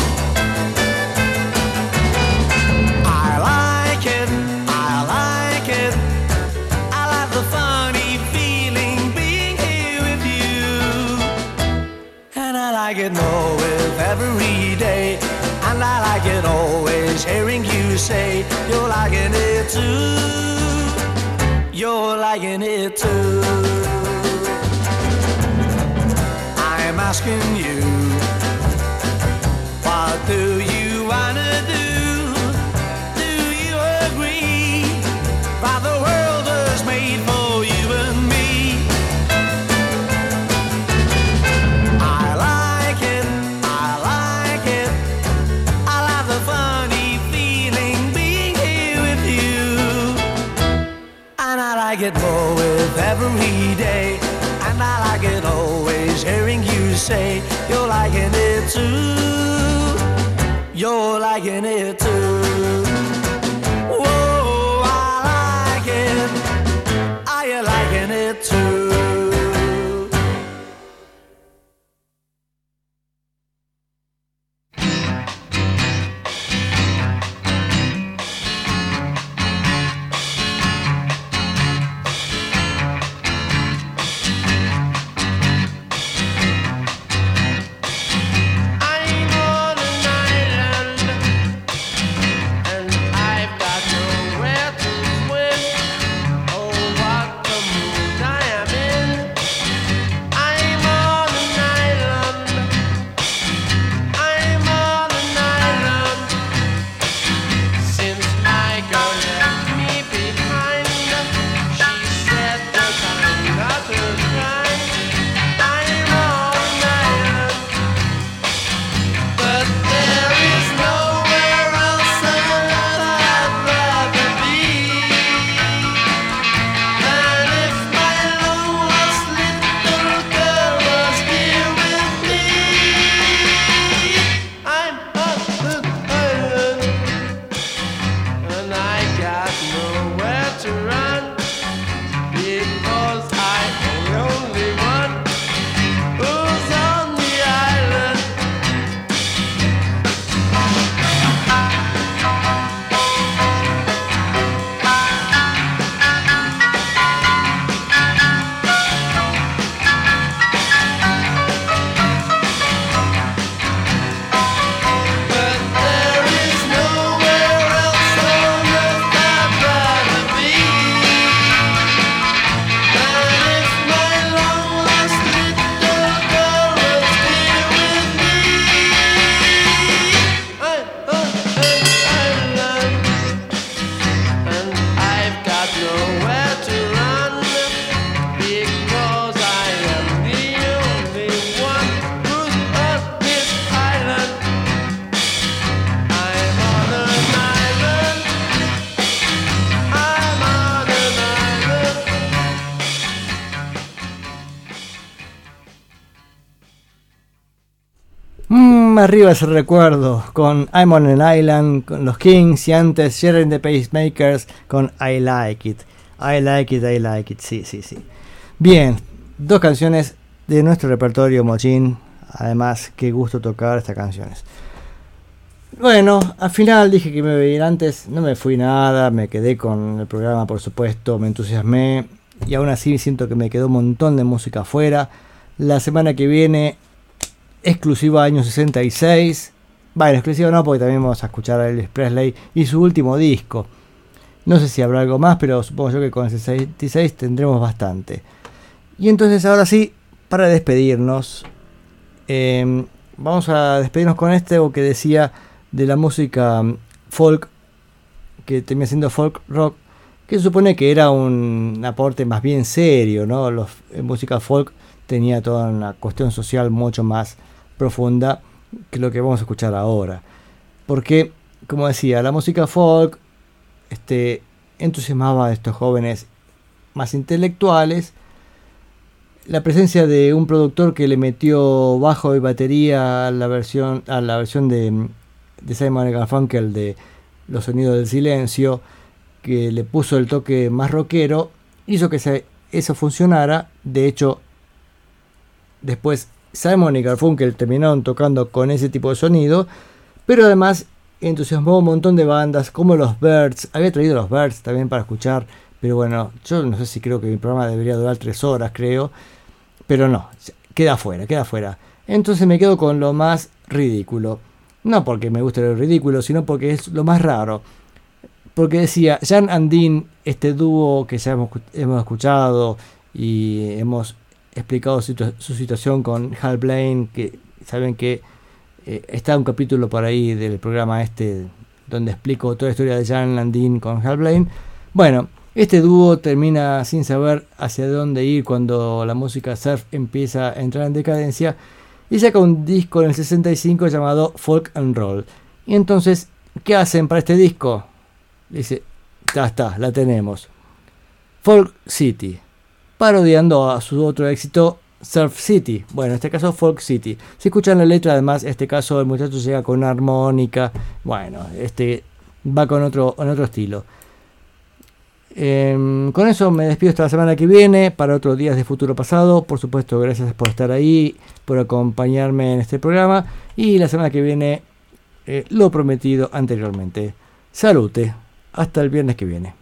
I like it, I like it. I like the funny feeling being here with you. And I like it more with every day. And I like it always hearing you say you're liking it too. You're liking it too. I'm asking you, every day. And I like it always hearing you say you're liking it too. You're liking it too. Arriba ese recuerdo con I'm on an Island, con los Kings y antes Sharing the Pacemakers con I Like It. I Like It, I Like It, sí, sí, sí. Bien, dos canciones de nuestro repertorio Mochín. Además, qué gusto tocar estas canciones. Bueno, al final dije que me iba a ir antes, no me fui nada, me quedé con el programa por supuesto, me entusiasmé y aún así siento que me quedó un montón de música afuera. La semana que viene, exclusiva año 66. Bueno, exclusiva no, porque también vamos a escuchar a Elvis Presley y su último disco. No sé si habrá algo más, pero supongo yo que con el 66 tendremos bastante. Y entonces ahora sí, para despedirnos, eh, vamos a despedirnos con este o que decía de la música folk, que termina siendo folk rock, que se supone que era un aporte más bien serio, ¿no? Los, en música folk tenía toda una cuestión social mucho más profunda que lo que vamos a escuchar ahora. Porque, como decía, la música folk este, entusiasmaba a estos jóvenes más intelectuales. La presencia de un productor que le metió bajo y batería a la versión, a la versión de, de Simon Garfunkel de Los Sonidos del Silencio, que le puso el toque más rockero, hizo que se, eso funcionara. De hecho, después Simon y Garfunkel terminaron tocando con ese tipo de sonido, pero además entusiasmó un montón de bandas como los Birds. Había traído los Birds también para escuchar, pero bueno, yo no sé si creo que mi programa debería durar tres horas, creo, pero no, queda fuera, queda fuera. Entonces me quedo con lo más ridículo. No porque me guste lo ridículo, sino porque es lo más raro. Porque decía, Jan and Dean, este dúo que ya hemos escuchado y hemos explicado su, situación con Hal Blaine, que saben que eh, está un capítulo por ahí del programa este donde explico toda la historia de Jan Landin con Hal Blaine. Bueno, este dúo termina sin saber hacia dónde ir cuando la música surf empieza a entrar en decadencia y saca un disco en el 65 llamado Folk and Roll. Y entonces, ¿qué hacen para este disco? Dice, ya está, la tenemos. Folk City, parodiando a su otro éxito Surf City. Bueno, en este caso Folk City. Si escuchan la letra, además, este caso el muchacho llega con una armónica. Bueno, este va con otro, con otro estilo. Eh, con eso me despido hasta la semana que viene para otros días de futuro pasado. Por supuesto, gracias por estar ahí, por acompañarme en este programa. Y la semana que viene, eh, lo prometido anteriormente. Salute. Hasta el viernes que viene.